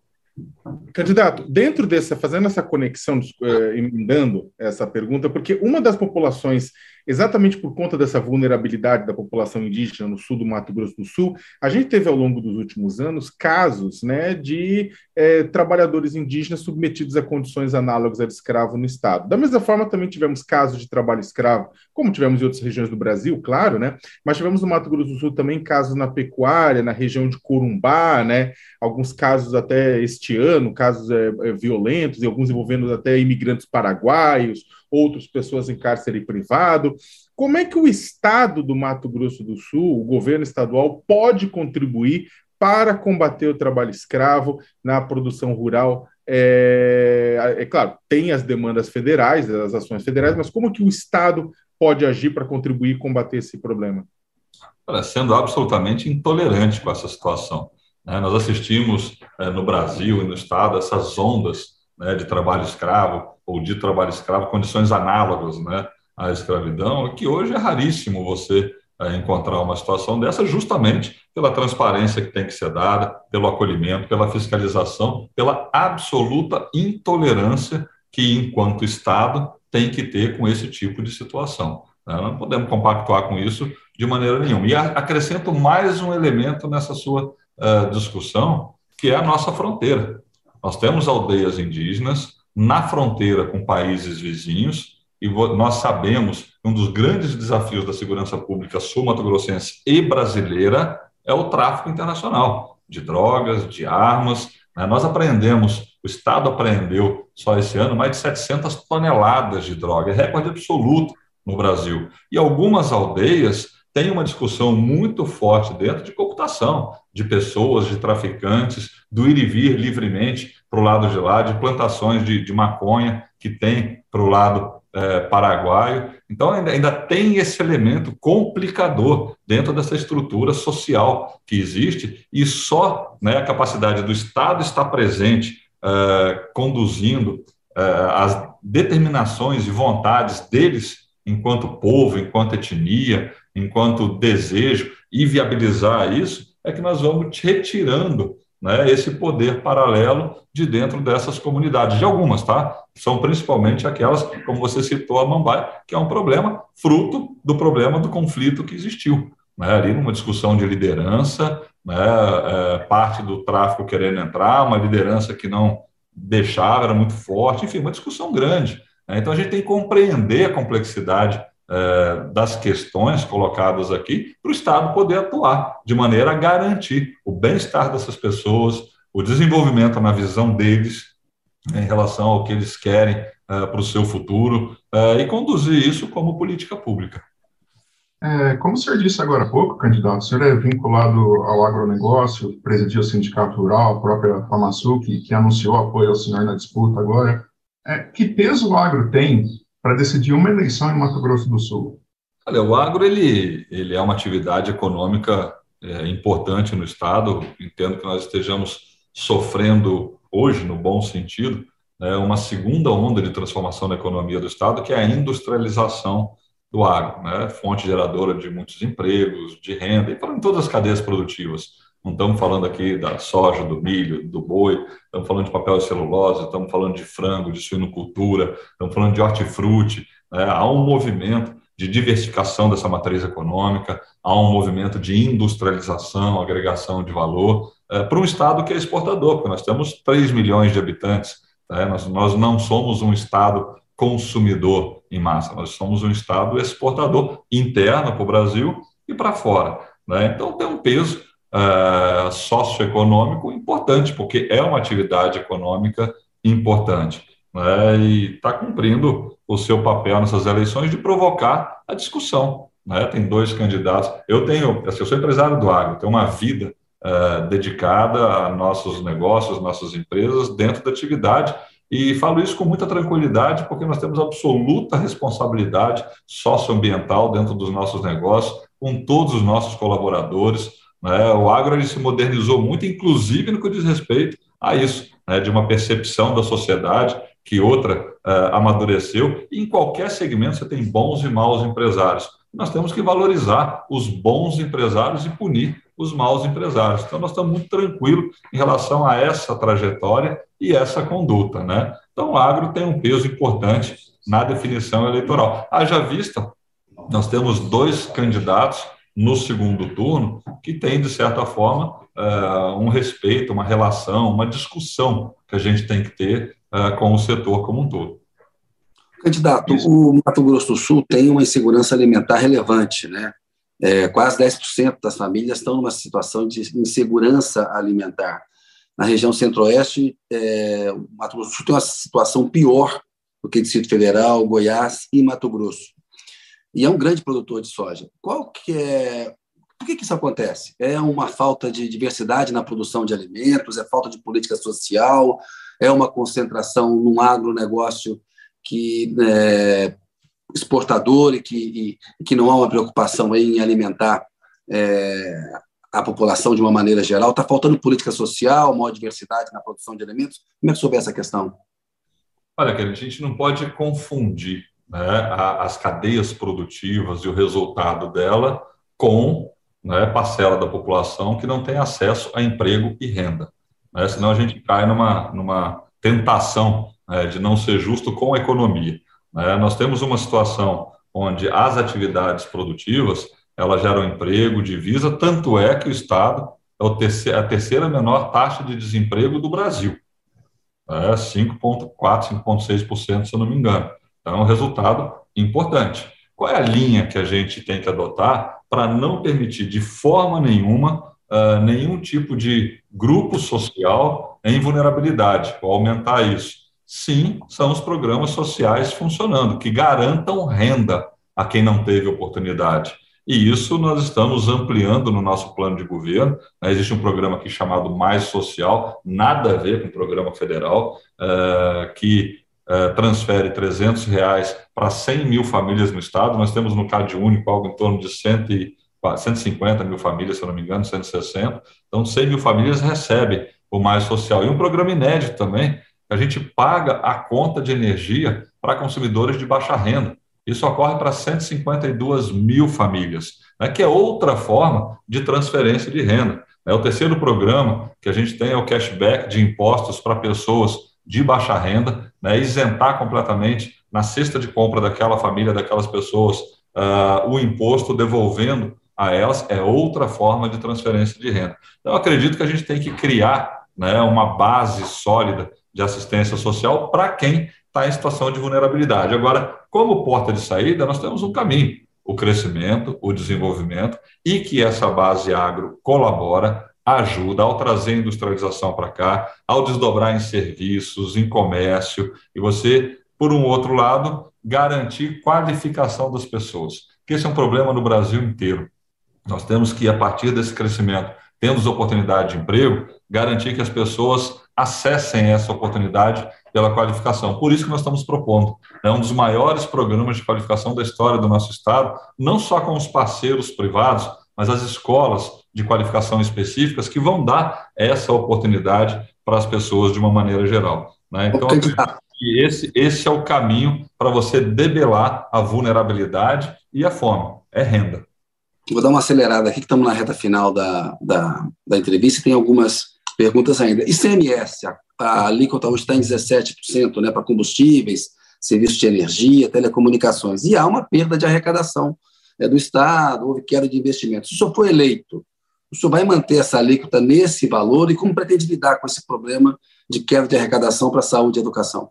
Candidato, dentro dessa, fazendo essa conexão, eh, emendando essa pergunta, porque uma das populações exatamente por conta dessa vulnerabilidade da população indígena no sul do Mato Grosso do Sul, a gente teve ao longo dos últimos anos casos né, de é, trabalhadores indígenas submetidos a condições análogas a de escravo no Estado. Da mesma forma, também tivemos casos de trabalho escravo, como tivemos em outras regiões do Brasil, claro, né? mas tivemos no Mato Grosso do Sul também casos na pecuária, na região de Corumbá, né? alguns casos até este ano, casos é, violentos, e alguns envolvendo até imigrantes paraguaios, outras pessoas em cárcere privado. Como é que o Estado do Mato Grosso do Sul, o governo estadual, pode contribuir para combater o trabalho escravo na produção rural? É, é claro, tem as demandas federais, as ações federais, mas como que o Estado pode agir para contribuir e combater esse problema? Sendo absolutamente intolerante com essa situação. Né? Nós assistimos é, no Brasil e no Estado essas ondas né, de trabalho escravo ou de trabalho escravo, condições análogas né, à escravidão, que hoje é raríssimo você é, encontrar uma situação dessa, justamente pela transparência que tem que ser dada, pelo acolhimento, pela fiscalização, pela absoluta intolerância que, enquanto Estado, tem que ter com esse tipo de situação. Né? Não podemos compactuar com isso de maneira nenhuma. E acrescento mais um elemento nessa sua uh, discussão, que é a nossa fronteira. Nós temos aldeias indígenas na fronteira com países vizinhos, e nós sabemos um dos grandes desafios da segurança pública sul-mato-grossense e brasileira é o tráfico internacional de drogas, de armas. Né? Nós apreendemos, o Estado apreendeu só esse ano mais de 700 toneladas de droga, é recorde absoluto no Brasil. E algumas aldeias têm uma discussão muito forte dentro de computação, de pessoas, de traficantes, do ir e vir livremente para o lado de lá, de plantações de, de maconha que tem para o lado é, paraguaio. Então, ainda, ainda tem esse elemento complicador dentro dessa estrutura social que existe, e só né, a capacidade do Estado estar presente, é, conduzindo é, as determinações e vontades deles enquanto povo, enquanto etnia, enquanto desejo, e viabilizar isso, é que nós vamos retirando né, esse poder paralelo de dentro dessas comunidades, de algumas, tá? São principalmente aquelas, como você citou, a Mambai, que é um problema fruto do problema do conflito que existiu. Né, ali numa discussão de liderança, né, é, parte do tráfico querendo entrar, uma liderança que não deixava, era muito forte, enfim, uma discussão grande. Né, então a gente tem que compreender a complexidade das questões colocadas aqui para o Estado poder atuar de maneira a garantir o bem-estar dessas pessoas, o desenvolvimento na visão deles em relação ao que eles querem é, para o seu futuro é, e conduzir isso como política pública. É, como o senhor disse agora há pouco, candidato, o senhor é vinculado ao agronegócio, presidiu o Sindicato Rural, a própria FamaSul, que, que anunciou apoio ao senhor na disputa agora. É, que peso o agro tem para decidir uma eleição em Mato Grosso do Sul? Olha, o agro ele, ele é uma atividade econômica é, importante no Estado. Entendo que nós estejamos sofrendo hoje, no bom sentido, né, uma segunda onda de transformação da economia do Estado, que é a industrialização do agro, né, fonte geradora de muitos empregos, de renda, e para todas as cadeias produtivas. Não estamos falando aqui da soja, do milho, do boi, estamos falando de papel e celulose, estamos falando de frango, de suinocultura, estamos falando de hortifruti. Né? Há um movimento de diversificação dessa matriz econômica, há um movimento de industrialização, agregação de valor, é, para um Estado que é exportador, porque nós temos 3 milhões de habitantes, né? nós, nós não somos um Estado consumidor em massa, nós somos um Estado exportador interno para o Brasil e para fora. Né? Então tem um peso uh, socioeconômico importante, porque é uma atividade econômica importante. Né, e está cumprindo o seu papel nessas eleições de provocar a discussão. Né? Tem dois candidatos. Eu tenho, assim, eu sou empresário do agro, tenho uma vida uh, dedicada a nossos negócios, nossas empresas dentro da atividade e falo isso com muita tranquilidade, porque nós temos absoluta responsabilidade socioambiental dentro dos nossos negócios, com todos os nossos colaboradores. Né? O agro ele se modernizou muito, inclusive no que diz respeito a isso, né? de uma percepção da sociedade que outra uh, amadureceu. E em qualquer segmento você tem bons e maus empresários. Nós temos que valorizar os bons empresários e punir os maus empresários. Então, nós estamos muito tranquilos em relação a essa trajetória e essa conduta. Né? Então, o agro tem um peso importante na definição eleitoral. Haja vista, nós temos dois candidatos no segundo turno, que tem, de certa forma, uh, um respeito, uma relação, uma discussão que a gente tem que ter uh, com o setor como um todo. Candidato, o Mato Grosso do Sul tem uma insegurança alimentar relevante, né? É, quase 10% das famílias estão numa situação de insegurança alimentar. Na região centro-oeste, é, o Mato Grosso do Sul tem uma situação pior do que Distrito Federal, Goiás e Mato Grosso e é um grande produtor de soja. Qual que é por que, que isso acontece? É uma falta de diversidade na produção de alimentos? É falta de política social? É uma concentração num agronegócio que é exportador e que, e, que não há uma preocupação em alimentar é, a população de uma maneira geral? Está faltando política social, maior diversidade na produção de alimentos? Como é que sobre essa questão? Olha, a gente não pode confundir né, as cadeias produtivas e o resultado dela com né, parcela da população que não tem acesso a emprego e renda. Né, senão a gente cai numa, numa tentação né, de não ser justo com a economia. Né. Nós temos uma situação onde as atividades produtivas elas geram emprego, divisa, tanto é que o Estado é a terceira menor taxa de desemprego do Brasil. É 5,4%, 5,6%, se eu não me engano. Então, é um resultado importante. qual é a linha que a gente tem que adotar para não permitir de forma nenhuma uh, nenhum tipo de grupo social em vulnerabilidade, ou aumentar isso? Sim, são os programas sociais funcionando, que garantam renda a quem não teve oportunidade. E isso nós estamos ampliando no nosso plano de governo. Né? Existe um programa aqui chamado Mais Social, nada a ver com o programa federal, uh, que uh, transfere 300 reais para 100 mil famílias no estado. Nós temos no CAD Único algo em torno de 100 e, 150 mil famílias, se não me engano, 160. Então, 100 mil famílias recebem o Mais Social. E um programa inédito também, a gente paga a conta de energia para consumidores de baixa renda. Isso ocorre para 152 mil famílias, né, que é outra forma de transferência de renda. É o terceiro programa que a gente tem é o cashback de impostos para pessoas de baixa renda, né, isentar completamente na cesta de compra daquela família, daquelas pessoas, uh, o imposto, devolvendo a elas, é outra forma de transferência de renda. Então, acredito que a gente tem que criar né, uma base sólida de assistência social para quem está em situação de vulnerabilidade. Agora, como porta de saída, nós temos um caminho: o crescimento, o desenvolvimento, e que essa base agro colabora, ajuda ao trazer industrialização para cá, ao desdobrar em serviços, em comércio, e você, por um outro lado, garantir qualificação das pessoas, que esse é um problema no Brasil inteiro. Nós temos que, a partir desse crescimento, tendo oportunidade de emprego, garantir que as pessoas acessem essa oportunidade pela qualificação. Por isso que nós estamos propondo. É um dos maiores programas de qualificação da história do nosso Estado, não só com os parceiros privados, mas as escolas de qualificação específicas que vão dar essa oportunidade para as pessoas de uma maneira geral. Né? Então, esse, esse é o caminho para você debelar a vulnerabilidade e a fome, é renda. Vou dar uma acelerada aqui, que estamos na reta final da, da, da entrevista e tem algumas perguntas ainda. ICMS, a, a alíquota hoje está em 17% né, para combustíveis, serviços de energia, telecomunicações, e há uma perda de arrecadação é, do Estado, houve queda de investimentos. Se o senhor for eleito, o senhor vai manter essa alíquota nesse valor e como pretende lidar com esse problema de queda de arrecadação para saúde, educação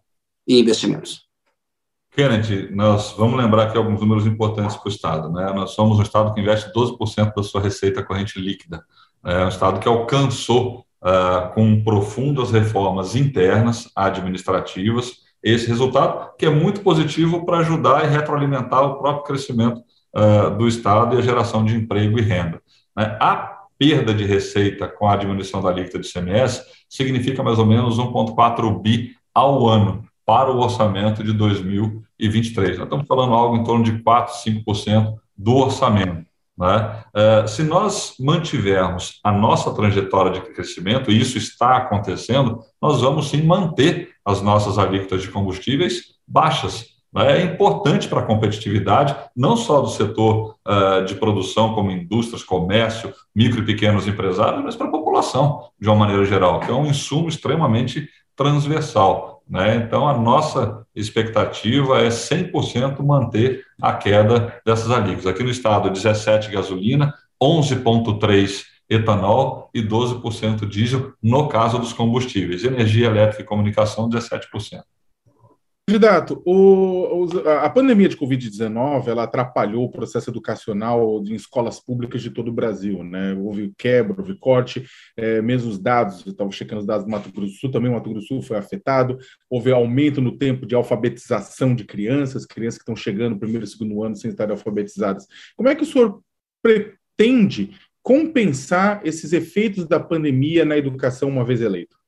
e investimentos? Kennedy, nós vamos lembrar aqui alguns números importantes para o Estado. Né? Nós somos um Estado que investe 12% da sua receita corrente líquida. É um Estado que alcançou uh, com profundas reformas internas, administrativas, esse resultado, que é muito positivo para ajudar e retroalimentar o próprio crescimento uh, do Estado e a geração de emprego e renda. Né? A perda de receita com a diminuição da alíquota de ICMS significa mais ou menos 1,4 bi ao ano para o orçamento de 2023. Nós estamos falando algo em torno de 4, 5% do orçamento. Né? Uh, se nós mantivermos a nossa trajetória de crescimento, e isso está acontecendo, nós vamos sim manter as nossas alíquotas de combustíveis baixas. Né? É importante para a competitividade, não só do setor uh, de produção, como indústrias, comércio, micro e pequenos empresários, mas para a população, de uma maneira geral, que é um insumo extremamente transversal. Né? Então, a nossa expectativa é 100% manter a queda dessas alíquotas. Aqui no estado, 17% gasolina, 11,3% etanol e 12% diesel, no caso dos combustíveis. Energia elétrica e comunicação, 17%. Candidato, a pandemia de Covid-19 ela atrapalhou o processo educacional em escolas públicas de todo o Brasil, né? Houve quebra, houve corte, é, mesmo os dados, estava checando os dados do Mato Grosso do Sul, também o Mato Grosso do Sul foi afetado, houve aumento no tempo de alfabetização de crianças, crianças que estão chegando no primeiro e segundo ano sem estar alfabetizadas. Como é que o senhor pretende compensar esses efeitos da pandemia na educação uma vez eleito?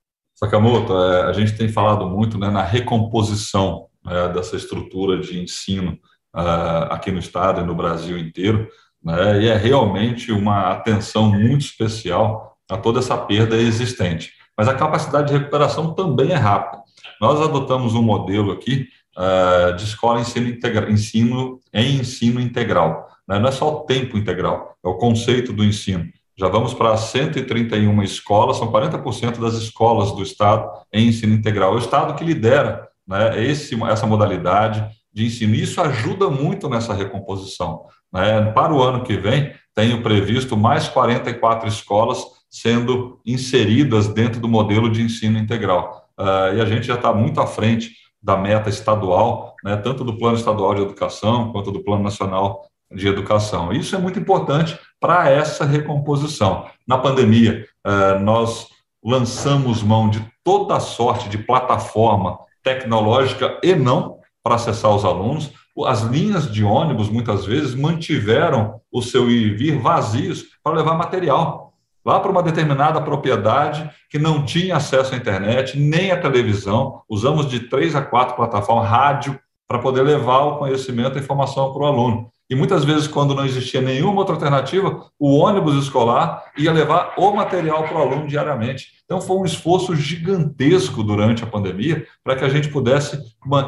Sakamoto, é, a gente tem falado muito né, na recomposição né, dessa estrutura de ensino uh, aqui no estado e no Brasil inteiro, né, e é realmente uma atenção muito especial a toda essa perda existente. Mas a capacidade de recuperação também é rápida. Nós adotamos um modelo aqui uh, de escola ensino, integra ensino em ensino integral. Né, não é só o tempo integral, é o conceito do ensino. Já vamos para 131 escolas, são 40% das escolas do Estado em ensino integral. É o Estado que lidera né, esse, essa modalidade de ensino. Isso ajuda muito nessa recomposição. Né? Para o ano que vem, tenho previsto mais 44 escolas sendo inseridas dentro do modelo de ensino integral. Uh, e a gente já está muito à frente da meta estadual, né, tanto do Plano Estadual de Educação quanto do Plano Nacional de Educação. Isso é muito importante para essa recomposição. Na pandemia, eh, nós lançamos mão de toda sorte de plataforma tecnológica e não para acessar os alunos. As linhas de ônibus, muitas vezes, mantiveram o seu ir e vir vazios para levar material lá para uma determinada propriedade que não tinha acesso à internet, nem à televisão. Usamos de três a quatro plataformas, rádio, para poder levar o conhecimento e informação para o aluno. E muitas vezes, quando não existia nenhuma outra alternativa, o ônibus escolar ia levar o material para o aluno diariamente. Então, foi um esforço gigantesco durante a pandemia para que a gente pudesse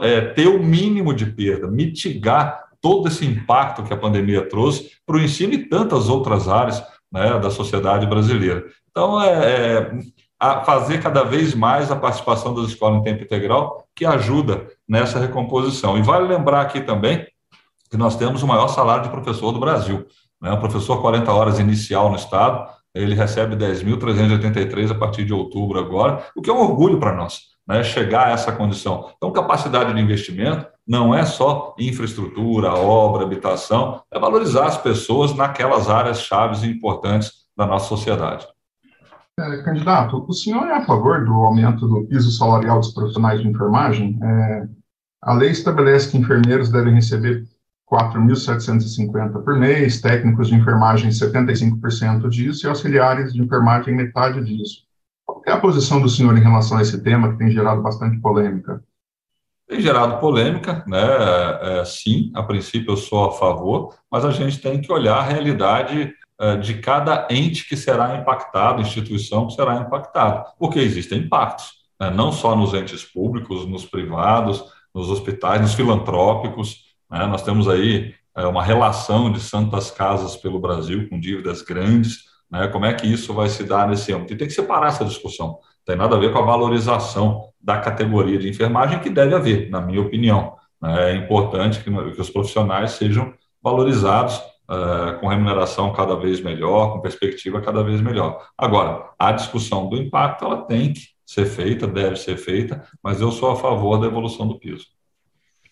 é, ter o mínimo de perda, mitigar todo esse impacto que a pandemia trouxe para o ensino e tantas outras áreas né, da sociedade brasileira. Então, é, é fazer cada vez mais a participação das escolas em tempo integral que ajuda nessa recomposição. E vale lembrar aqui também nós temos o maior salário de professor do Brasil. Né? O professor 40 horas inicial no Estado, ele recebe 10.383 a partir de outubro agora, o que é um orgulho para nós, né? chegar a essa condição. Então, capacidade de investimento não é só infraestrutura, obra, habitação, é valorizar as pessoas naquelas áreas chaves e importantes da nossa sociedade. É, candidato, o senhor é a favor do aumento do piso salarial dos profissionais de enfermagem? É, a lei estabelece que enfermeiros devem receber 4.750 por mês, técnicos de enfermagem 75% disso e auxiliares de enfermagem metade disso. Qual é a posição do senhor em relação a esse tema que tem gerado bastante polêmica? Tem gerado polêmica, né? É, sim, a princípio eu sou a favor, mas a gente tem que olhar a realidade é, de cada ente que será impactado, instituição que será impactada, porque existem impactos, né? não só nos entes públicos, nos privados, nos hospitais, nos filantrópicos. Né? Nós temos aí é, uma relação de santas casas pelo Brasil com dívidas grandes. Né? Como é que isso vai se dar nesse âmbito? E tem que separar essa discussão tem nada a ver com a valorização da categoria de enfermagem, que deve haver, na minha opinião. É importante que, que os profissionais sejam valorizados uh, com remuneração cada vez melhor, com perspectiva cada vez melhor. Agora, a discussão do impacto ela tem que ser feita, deve ser feita, mas eu sou a favor da evolução do piso.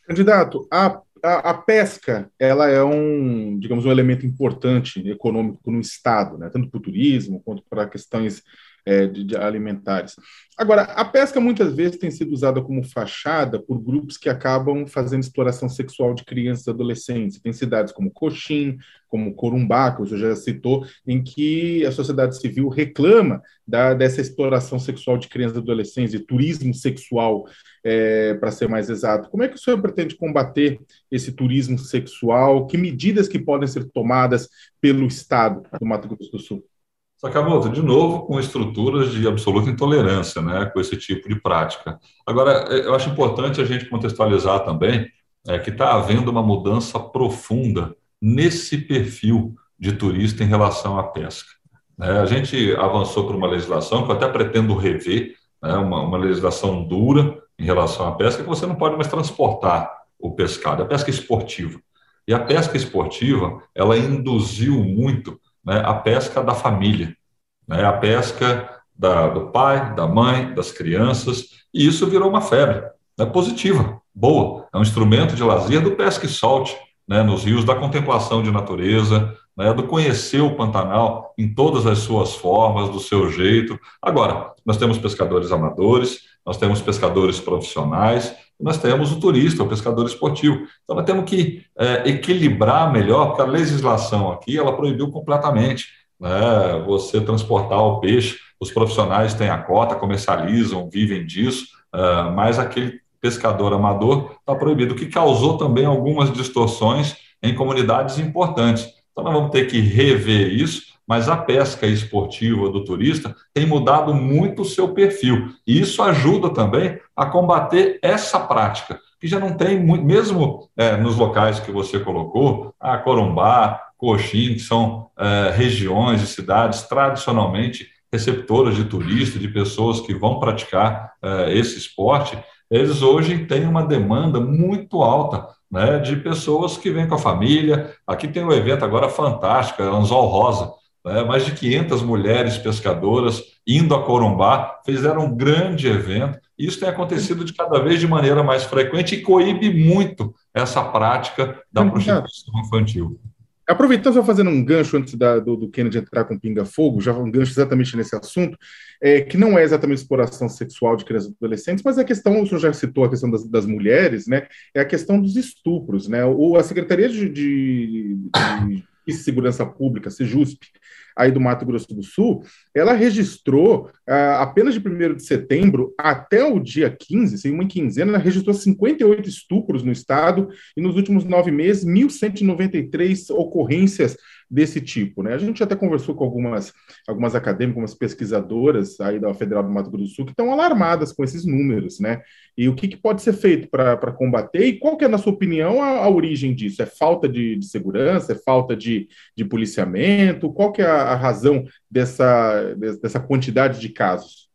Candidato, a, a, a, pesca ela é um, digamos, um elemento importante econômico no Estado, né? tanto para o turismo quanto para questões é, de, de, alimentares. Agora, a pesca muitas vezes tem sido usada como fachada por grupos que acabam fazendo exploração sexual de crianças e adolescentes. Tem cidades como Coxim, como Corumbá, que você já citou, em que a sociedade civil reclama da, dessa exploração sexual de crianças e adolescentes, e turismo sexual, é, para ser mais exato. Como é que o senhor pretende combater esse turismo sexual? Que medidas que podem ser tomadas pelo Estado do Mato Grosso do Sul? Sakamoto, de novo, com estruturas de absoluta intolerância, né, com esse tipo de prática. Agora, é, eu acho importante a gente contextualizar também é, que está havendo uma mudança profunda nesse perfil de turista em relação à pesca. É, a gente avançou para uma legislação que eu até pretendo rever, né, uma, uma legislação dura em relação à pesca, que você não pode mais transportar o pescado, a pesca esportiva. E a pesca esportiva, ela induziu muito né, a pesca da família, né, a pesca da, do pai, da mãe, das crianças, e isso virou uma febre né, positiva, boa. É um instrumento de lazer do pesca e solte né, nos rios, da contemplação de natureza, né, do conhecer o Pantanal em todas as suas formas, do seu jeito. Agora, nós temos pescadores amadores, nós temos pescadores profissionais, nós temos o turista, o pescador esportivo. Então, nós temos que é, equilibrar melhor, porque a legislação aqui, ela proibiu completamente né, você transportar o peixe, os profissionais têm a cota, comercializam, vivem disso, uh, mas aquele pescador amador está proibido, o que causou também algumas distorções em comunidades importantes. Então, nós vamos ter que rever isso, mas a pesca esportiva do turista tem mudado muito o seu perfil. E isso ajuda também a combater essa prática, que já não tem muito, mesmo é, nos locais que você colocou, a Corumbá, Coxim, que são é, regiões e cidades tradicionalmente receptoras de turistas, de pessoas que vão praticar é, esse esporte, eles hoje têm uma demanda muito alta né, de pessoas que vêm com a família. Aqui tem um evento agora fantástico, é Anzol Rosa, né, mais de 500 mulheres pescadoras indo a Corumbá, fizeram um grande evento. Isso tem acontecido de cada vez de maneira mais frequente e coíbe muito essa prática da prostituição infantil. Aproveitando, só fazendo um gancho antes da, do, do Kennedy entrar com pinga-fogo, já um gancho exatamente nesse assunto, é, que não é exatamente exploração sexual de crianças e adolescentes, mas é a questão, o senhor já citou a questão das, das mulheres, né? É a questão dos estupros, né? O, a Secretaria de, de, de Segurança Pública, SEJUSP, aí do Mato Grosso do Sul, ela registrou, ah, apenas de 1 de setembro até o dia 15, sem uma quinzena, ela registrou 58 estupros no estado e nos últimos nove meses, 1.193 ocorrências desse tipo. Né? A gente até conversou com algumas, algumas acadêmicas, algumas pesquisadoras aí da Federal do Mato Grosso do Sul que estão alarmadas com esses números, né? E o que, que pode ser feito para combater e qual que é, na sua opinião, a, a origem disso? É falta de, de, segurança? É falta de, de policiamento? Qual que é a, a razão dessa, dessa quantidade de casos?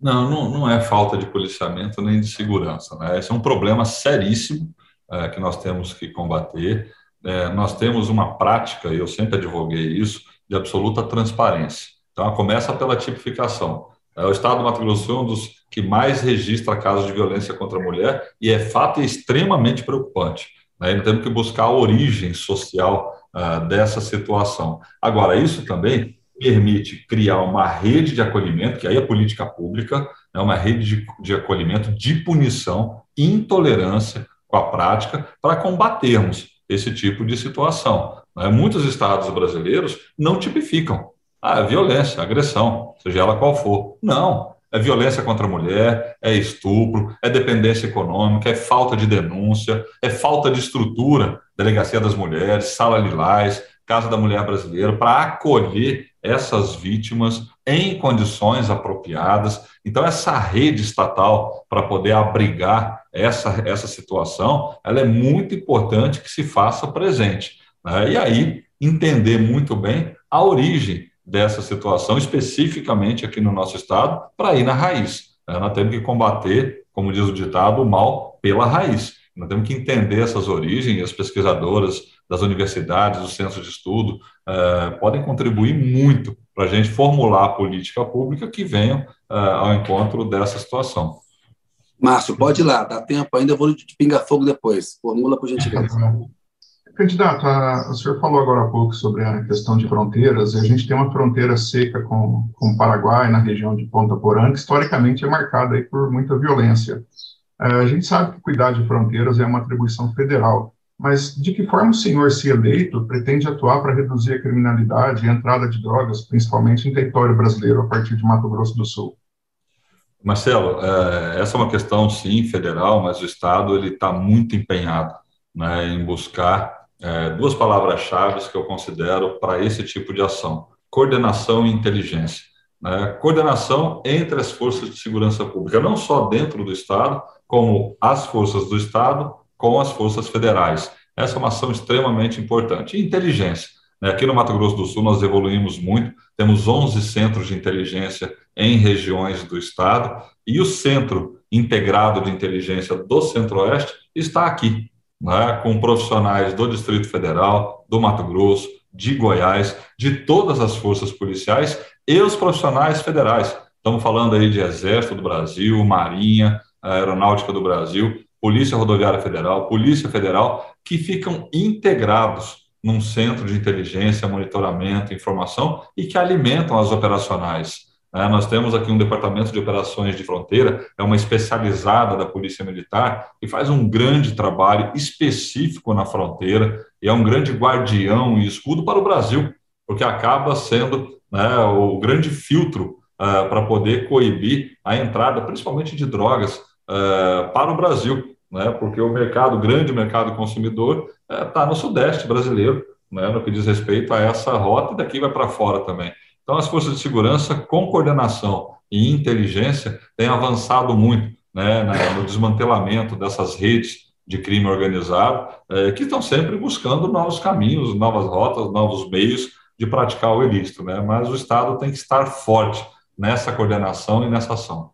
Não, não, não é falta de policiamento nem de segurança. Né? Esse é um problema seríssimo é, que nós temos que combater é, nós temos uma prática, e eu sempre advoguei isso, de absoluta transparência. Então, começa pela tipificação. É, o Estado do Mato Grosso é um dos que mais registra casos de violência contra a mulher, e é fato extremamente preocupante. Né? Temos que buscar a origem social uh, dessa situação. Agora, isso também permite criar uma rede de acolhimento, que aí é política pública, é uma rede de, de acolhimento, de punição, intolerância com a prática, para combatermos esse tipo de situação. Né? Muitos estados brasileiros não tipificam. Ah, é violência, agressão, seja ela qual for. Não. É violência contra a mulher, é estupro, é dependência econômica, é falta de denúncia, é falta de estrutura, delegacia das mulheres, sala lilás, Casa da Mulher Brasileira, para acolher essas vítimas em condições apropriadas. Então, essa rede estatal para poder abrigar essa, essa situação, ela é muito importante que se faça presente. Né? E aí, entender muito bem a origem dessa situação, especificamente aqui no nosso estado, para ir na raiz. Né? Nós temos que combater, como diz o ditado, o mal pela raiz. Nós temos que entender essas origens, as pesquisadoras das universidades, dos centros de estudo, eh, podem contribuir muito para a gente formular a política pública que venha eh, ao encontro dessa situação. Márcio, pode ir lá, dá tempo ainda, eu vou te pingar fogo depois. Formula, por gentileza. Candidato, a, o senhor falou agora há pouco sobre a questão de fronteiras, e a gente tem uma fronteira seca com, com o Paraguai, na região de Ponta Porã, que historicamente é marcada aí por muita violência. É, a gente sabe que cuidar de fronteiras é uma atribuição federal, mas de que forma o senhor, se eleito, pretende atuar para reduzir a criminalidade e a entrada de drogas, principalmente em território brasileiro, a partir de Mato Grosso do Sul? Marcelo, é, essa é uma questão, sim, federal, mas o Estado ele está muito empenhado né, em buscar é, duas palavras-chave que eu considero para esse tipo de ação: coordenação e inteligência. Né? Coordenação entre as forças de segurança pública, não só dentro do Estado, como as forças do Estado com as forças federais. Essa é uma ação extremamente importante. E inteligência. Né? Aqui no Mato Grosso do Sul nós evoluímos muito, temos 11 centros de inteligência em regiões do Estado, e o Centro Integrado de Inteligência do Centro-Oeste está aqui, né? com profissionais do Distrito Federal, do Mato Grosso, de Goiás, de todas as forças policiais e os profissionais federais. Estamos falando aí de Exército do Brasil, Marinha, Aeronáutica do Brasil, Polícia Rodoviária Federal, Polícia Federal, que ficam integrados num centro de inteligência, monitoramento, informação e que alimentam as operacionais. É, nós temos aqui um departamento de operações de fronteira, é uma especializada da Polícia Militar, que faz um grande trabalho específico na fronteira e é um grande guardião e escudo para o Brasil, porque acaba sendo né, o grande filtro uh, para poder coibir a entrada, principalmente de drogas, uh, para o Brasil, né, porque o mercado, o grande mercado consumidor, está uh, no Sudeste brasileiro, né, no que diz respeito a essa rota, e daqui vai para fora também. Então, as forças de segurança, com coordenação e inteligência, têm avançado muito né, no desmantelamento dessas redes de crime organizado, eh, que estão sempre buscando novos caminhos, novas rotas, novos meios de praticar o ilícito. Né? Mas o Estado tem que estar forte nessa coordenação e nessa ação.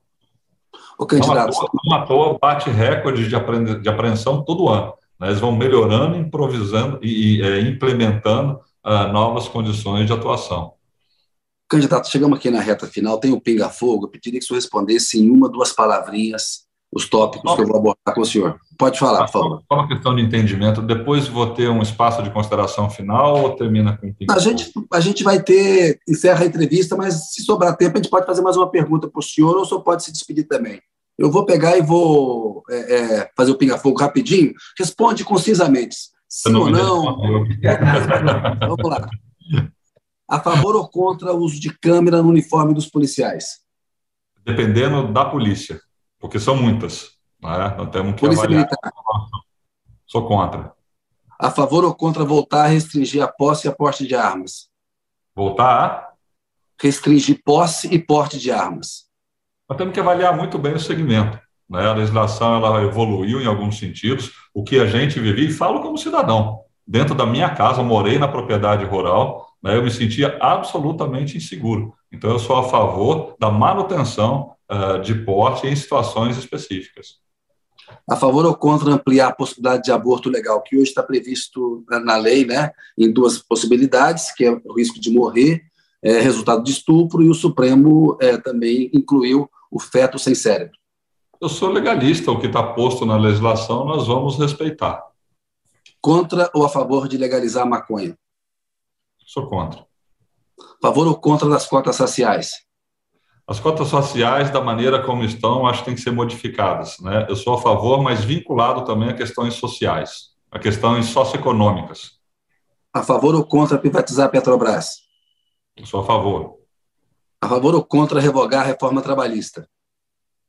O candidato. Não à toa, bate recorde de, de apreensão todo ano. Né? Eles vão melhorando, improvisando e, é, implementando uh, novas condições de atuação. Candidato, chegamos aqui na reta final, tem o pinga-fogo, eu pediria que o senhor respondesse em uma, duas palavrinhas os tópicos que eu vou abordar com o senhor. Pode falar, por favor. Só uma questão de entendimento. Depois vou ter um espaço de consideração final ou termina com? A gente, a gente vai ter, encerra a entrevista, mas se sobrar tempo, a gente pode fazer mais uma pergunta para o senhor ou o senhor pode se despedir também. Eu vou pegar e vou é, é, fazer o pinga-fogo rapidinho. Responde concisamente. Sim ou não? Vamos lá. A favor ou contra o uso de câmera no uniforme dos policiais? Dependendo da polícia, porque são muitas. Né? Nós temos que polícia avaliar. Militar. Sou contra. A favor ou contra voltar a restringir a posse e a porte de armas? Voltar a? Restringir posse e porte de armas. Nós temos que avaliar muito bem o segmento. Né? A legislação ela evoluiu em alguns sentidos. O que a gente vivia, e falo como cidadão, dentro da minha casa, morei na propriedade rural, né, eu me sentia absolutamente inseguro. Então, eu sou a favor da manutenção uh, de porte em situações específicas. A favor ou contra ampliar a possibilidade de aborto legal, que hoje está previsto na lei, né, em duas possibilidades, que é o risco de morrer, é, resultado de estupro, e o Supremo é, também incluiu o feto sem cérebro. Eu sou legalista, o que está posto na legislação nós vamos respeitar. Contra ou a favor de legalizar a maconha? Sou contra. Favor ou contra das cotas sociais? As cotas sociais, da maneira como estão, acho que têm que ser modificadas. Né? Eu sou a favor, mas vinculado também a questões sociais, a questões socioeconômicas. A favor ou contra privatizar a Petrobras? Eu sou a favor. A favor ou contra revogar a reforma trabalhista?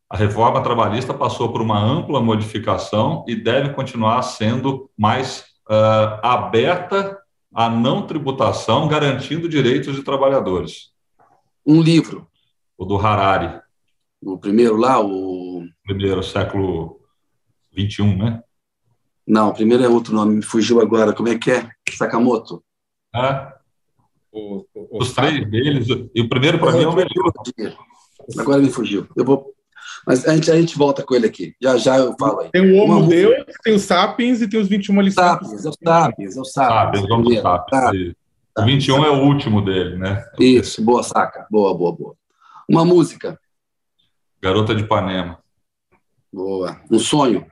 A reforma trabalhista passou por uma ampla modificação e deve continuar sendo mais uh, aberta a não tributação, garantindo direitos de trabalhadores. Um livro. O do Harari. O primeiro lá, o. Primeiro, século XXI, né? Não, o primeiro é outro nome, me fugiu agora. Como é que é? Sakamoto. É. O, o, Os três deles, e o primeiro para mim é o melhor. Agora me fugiu. Eu vou mas a gente, a gente volta com ele aqui. Já já eu falo aí. Tem o Homo Deus, tem os Sapiens e tem os 21 lições. Sapiens, é o Sapiens, é o Sapiens. Sapiens, vamos Sapiens. O 21 é o último dele, né? Isso, boa saca. Boa, boa, boa. Uma música. Garota de Ipanema. Boa. Um sonho.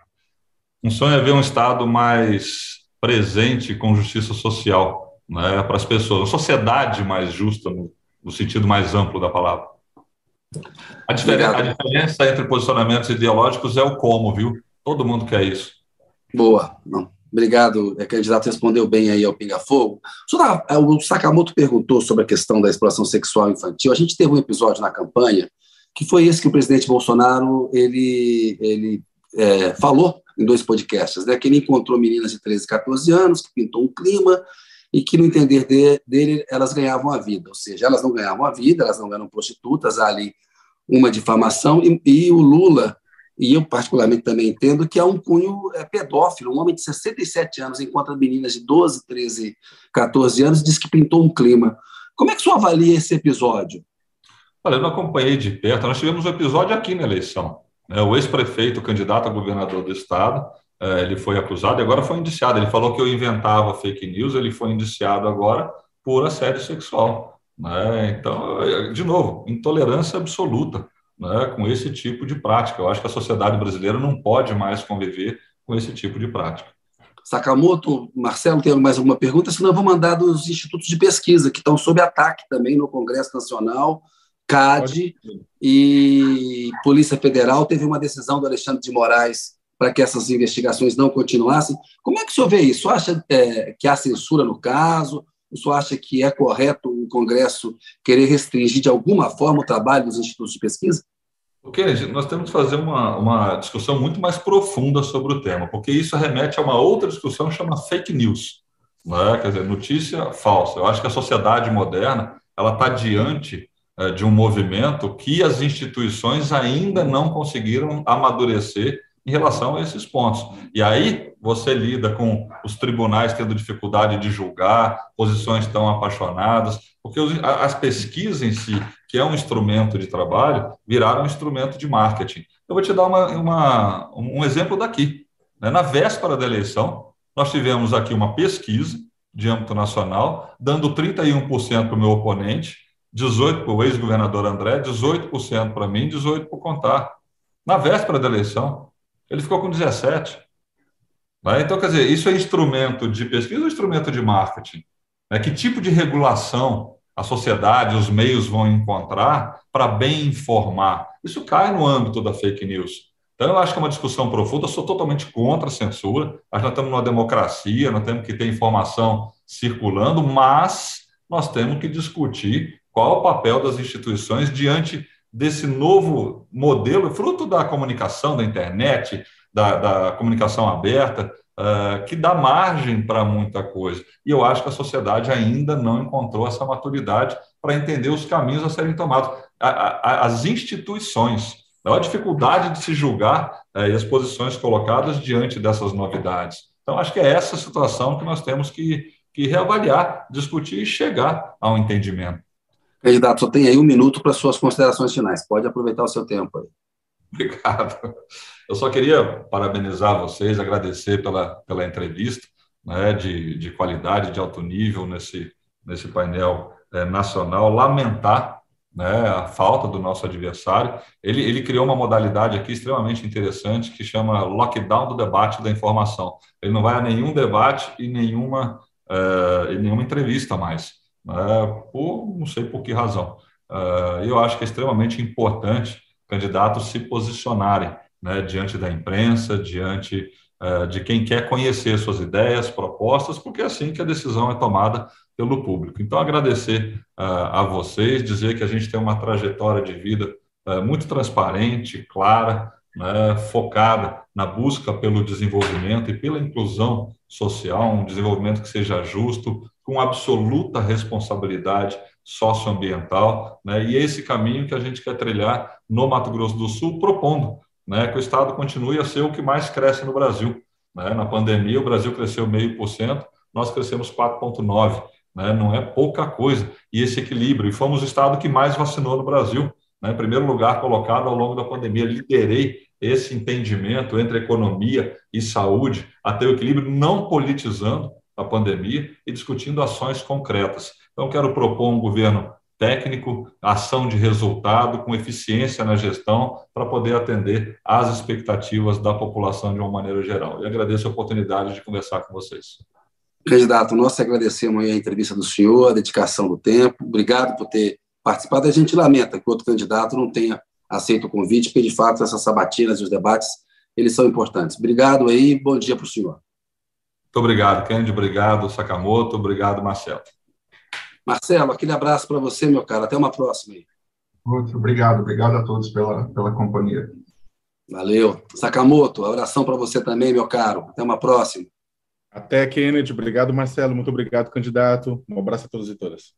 Um sonho é ver um Estado mais presente com justiça social né, para as pessoas, uma sociedade mais justa, no, no sentido mais amplo da palavra. A diferença, a diferença, entre posicionamentos ideológicos é o como, viu? Todo mundo quer isso. Boa. Não. Obrigado, é, candidato respondeu bem aí ao Pinga Fogo. É, o Sakamoto perguntou sobre a questão da exploração sexual infantil. A gente teve um episódio na campanha que foi esse que o presidente Bolsonaro ele, ele é, falou em dois podcasts, né? Que ele encontrou meninas de 13, 14 anos, que pintou um clima e que, no entender de, dele, elas ganhavam a vida. Ou seja, elas não ganhavam a vida, elas não eram prostitutas, há ali uma difamação, e, e o Lula, e eu particularmente também entendo, que é um cunho é, pedófilo. Um homem de 67 anos encontra meninas de 12, 13, 14 anos diz que pintou um clima. Como é que o senhor avalia esse episódio? Olha, eu não acompanhei de perto. Nós tivemos um episódio aqui na eleição. Né? O ex-prefeito, candidato a governador do estado, ele foi acusado e agora foi indiciado. Ele falou que eu inventava fake news, ele foi indiciado agora por assédio sexual. Né? Então, é, de novo, intolerância absoluta né, com esse tipo de prática. Eu acho que a sociedade brasileira não pode mais conviver com esse tipo de prática. Sakamoto, Marcelo, tem mais alguma pergunta? Senão eu vou mandar dos institutos de pesquisa, que estão sob ataque também no Congresso Nacional, CAD e Polícia Federal. Teve uma decisão do Alexandre de Moraes para que essas investigações não continuassem. Como é que o senhor vê isso? O senhor acha é, que há censura no caso? O senhor acha que é correto o Congresso querer restringir de alguma forma o trabalho dos institutos de pesquisa? Kennedy, nós temos que fazer uma, uma discussão muito mais profunda sobre o tema, porque isso remete a uma outra discussão chamada fake news, né? quer dizer, notícia falsa. Eu acho que a sociedade moderna ela está diante é, de um movimento que as instituições ainda não conseguiram amadurecer em relação a esses pontos. E aí você lida com os tribunais tendo dificuldade de julgar, posições tão apaixonadas, porque as pesquisas em si, que é um instrumento de trabalho, viraram um instrumento de marketing. Eu vou te dar uma, uma, um exemplo daqui. Né? Na véspera da eleição, nós tivemos aqui uma pesquisa de âmbito nacional, dando 31% para o meu oponente, 18% para o ex-governador André, 18% para mim, 18% para o Contar. Na véspera da eleição, ele ficou com 17%. Né? Então, quer dizer, isso é instrumento de pesquisa ou instrumento de marketing? Né? Que tipo de regulação a sociedade, os meios vão encontrar para bem informar? Isso cai no âmbito da fake news. Então, eu acho que é uma discussão profunda. Eu sou totalmente contra a censura. Nós já estamos numa democracia, nós temos que ter informação circulando, mas nós temos que discutir qual é o papel das instituições diante desse novo modelo, fruto da comunicação, da internet, da, da comunicação aberta, uh, que dá margem para muita coisa. E eu acho que a sociedade ainda não encontrou essa maturidade para entender os caminhos a serem tomados. A, a, as instituições, a dificuldade de se julgar uh, e as posições colocadas diante dessas novidades. Então, acho que é essa situação que nós temos que, que reavaliar, discutir e chegar a um entendimento. Candidato, só tem aí um minuto para suas considerações finais. Pode aproveitar o seu tempo aí. Obrigado. Eu só queria parabenizar vocês, agradecer pela, pela entrevista né, de, de qualidade, de alto nível nesse, nesse painel é, nacional. Lamentar né, a falta do nosso adversário. Ele, ele criou uma modalidade aqui extremamente interessante que chama lockdown do debate da informação. Ele não vai a nenhum debate e nenhuma, é, e nenhuma entrevista mais por não sei por que razão. Uh, eu acho que é extremamente importante candidatos se posicionarem né, diante da imprensa, diante uh, de quem quer conhecer suas ideias, propostas, porque é assim que a decisão é tomada pelo público. Então, agradecer a vocês, dizer que a gente tem uma trajetória de vida muito transparente, clara, né, focada na busca pelo desenvolvimento e pela inclusão social, um desenvolvimento que seja justo, com absoluta responsabilidade socioambiental, né? e é esse caminho que a gente quer trilhar no Mato Grosso do Sul, propondo né, que o Estado continue a ser o que mais cresce no Brasil. Né? Na pandemia, o Brasil cresceu meio por cento, nós crescemos 4,9%. Né? Não é pouca coisa. E esse equilíbrio. E fomos o Estado que mais vacinou no Brasil. Né? Primeiro lugar colocado ao longo da pandemia. Liderei esse entendimento entre economia e saúde, até o equilíbrio, não politizando, da pandemia e discutindo ações concretas. Então, quero propor um governo técnico, ação de resultado, com eficiência na gestão, para poder atender às expectativas da população de uma maneira geral. E agradeço a oportunidade de conversar com vocês. Candidato, nós agradecemos a entrevista do senhor, a dedicação do tempo. Obrigado por ter participado. A gente lamenta que outro candidato não tenha aceito o convite, porque, de fato, essas sabatinas e os debates, eles são importantes. Obrigado aí, bom dia para o senhor. Muito obrigado, Kennedy. Obrigado, Sakamoto. Obrigado, Marcelo. Marcelo, aquele abraço para você, meu cara. Até uma próxima aí. Outro, obrigado. Obrigado a todos pela, pela companhia. Valeu. Sakamoto, abração para você também, meu caro. Até uma próxima. Até, Kennedy. Obrigado, Marcelo. Muito obrigado, candidato. Um abraço a todos e todas.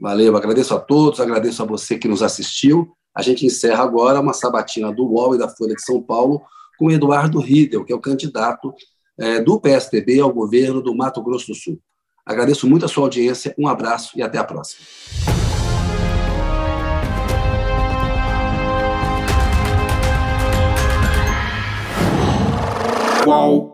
Valeu. Agradeço a todos. Agradeço a você que nos assistiu. A gente encerra agora uma sabatina do UOL e da Folha de São Paulo com Eduardo Riedel, que é o candidato é, do PSDB ao governo do Mato Grosso do Sul. Agradeço muito a sua audiência, um abraço e até a próxima. Qual?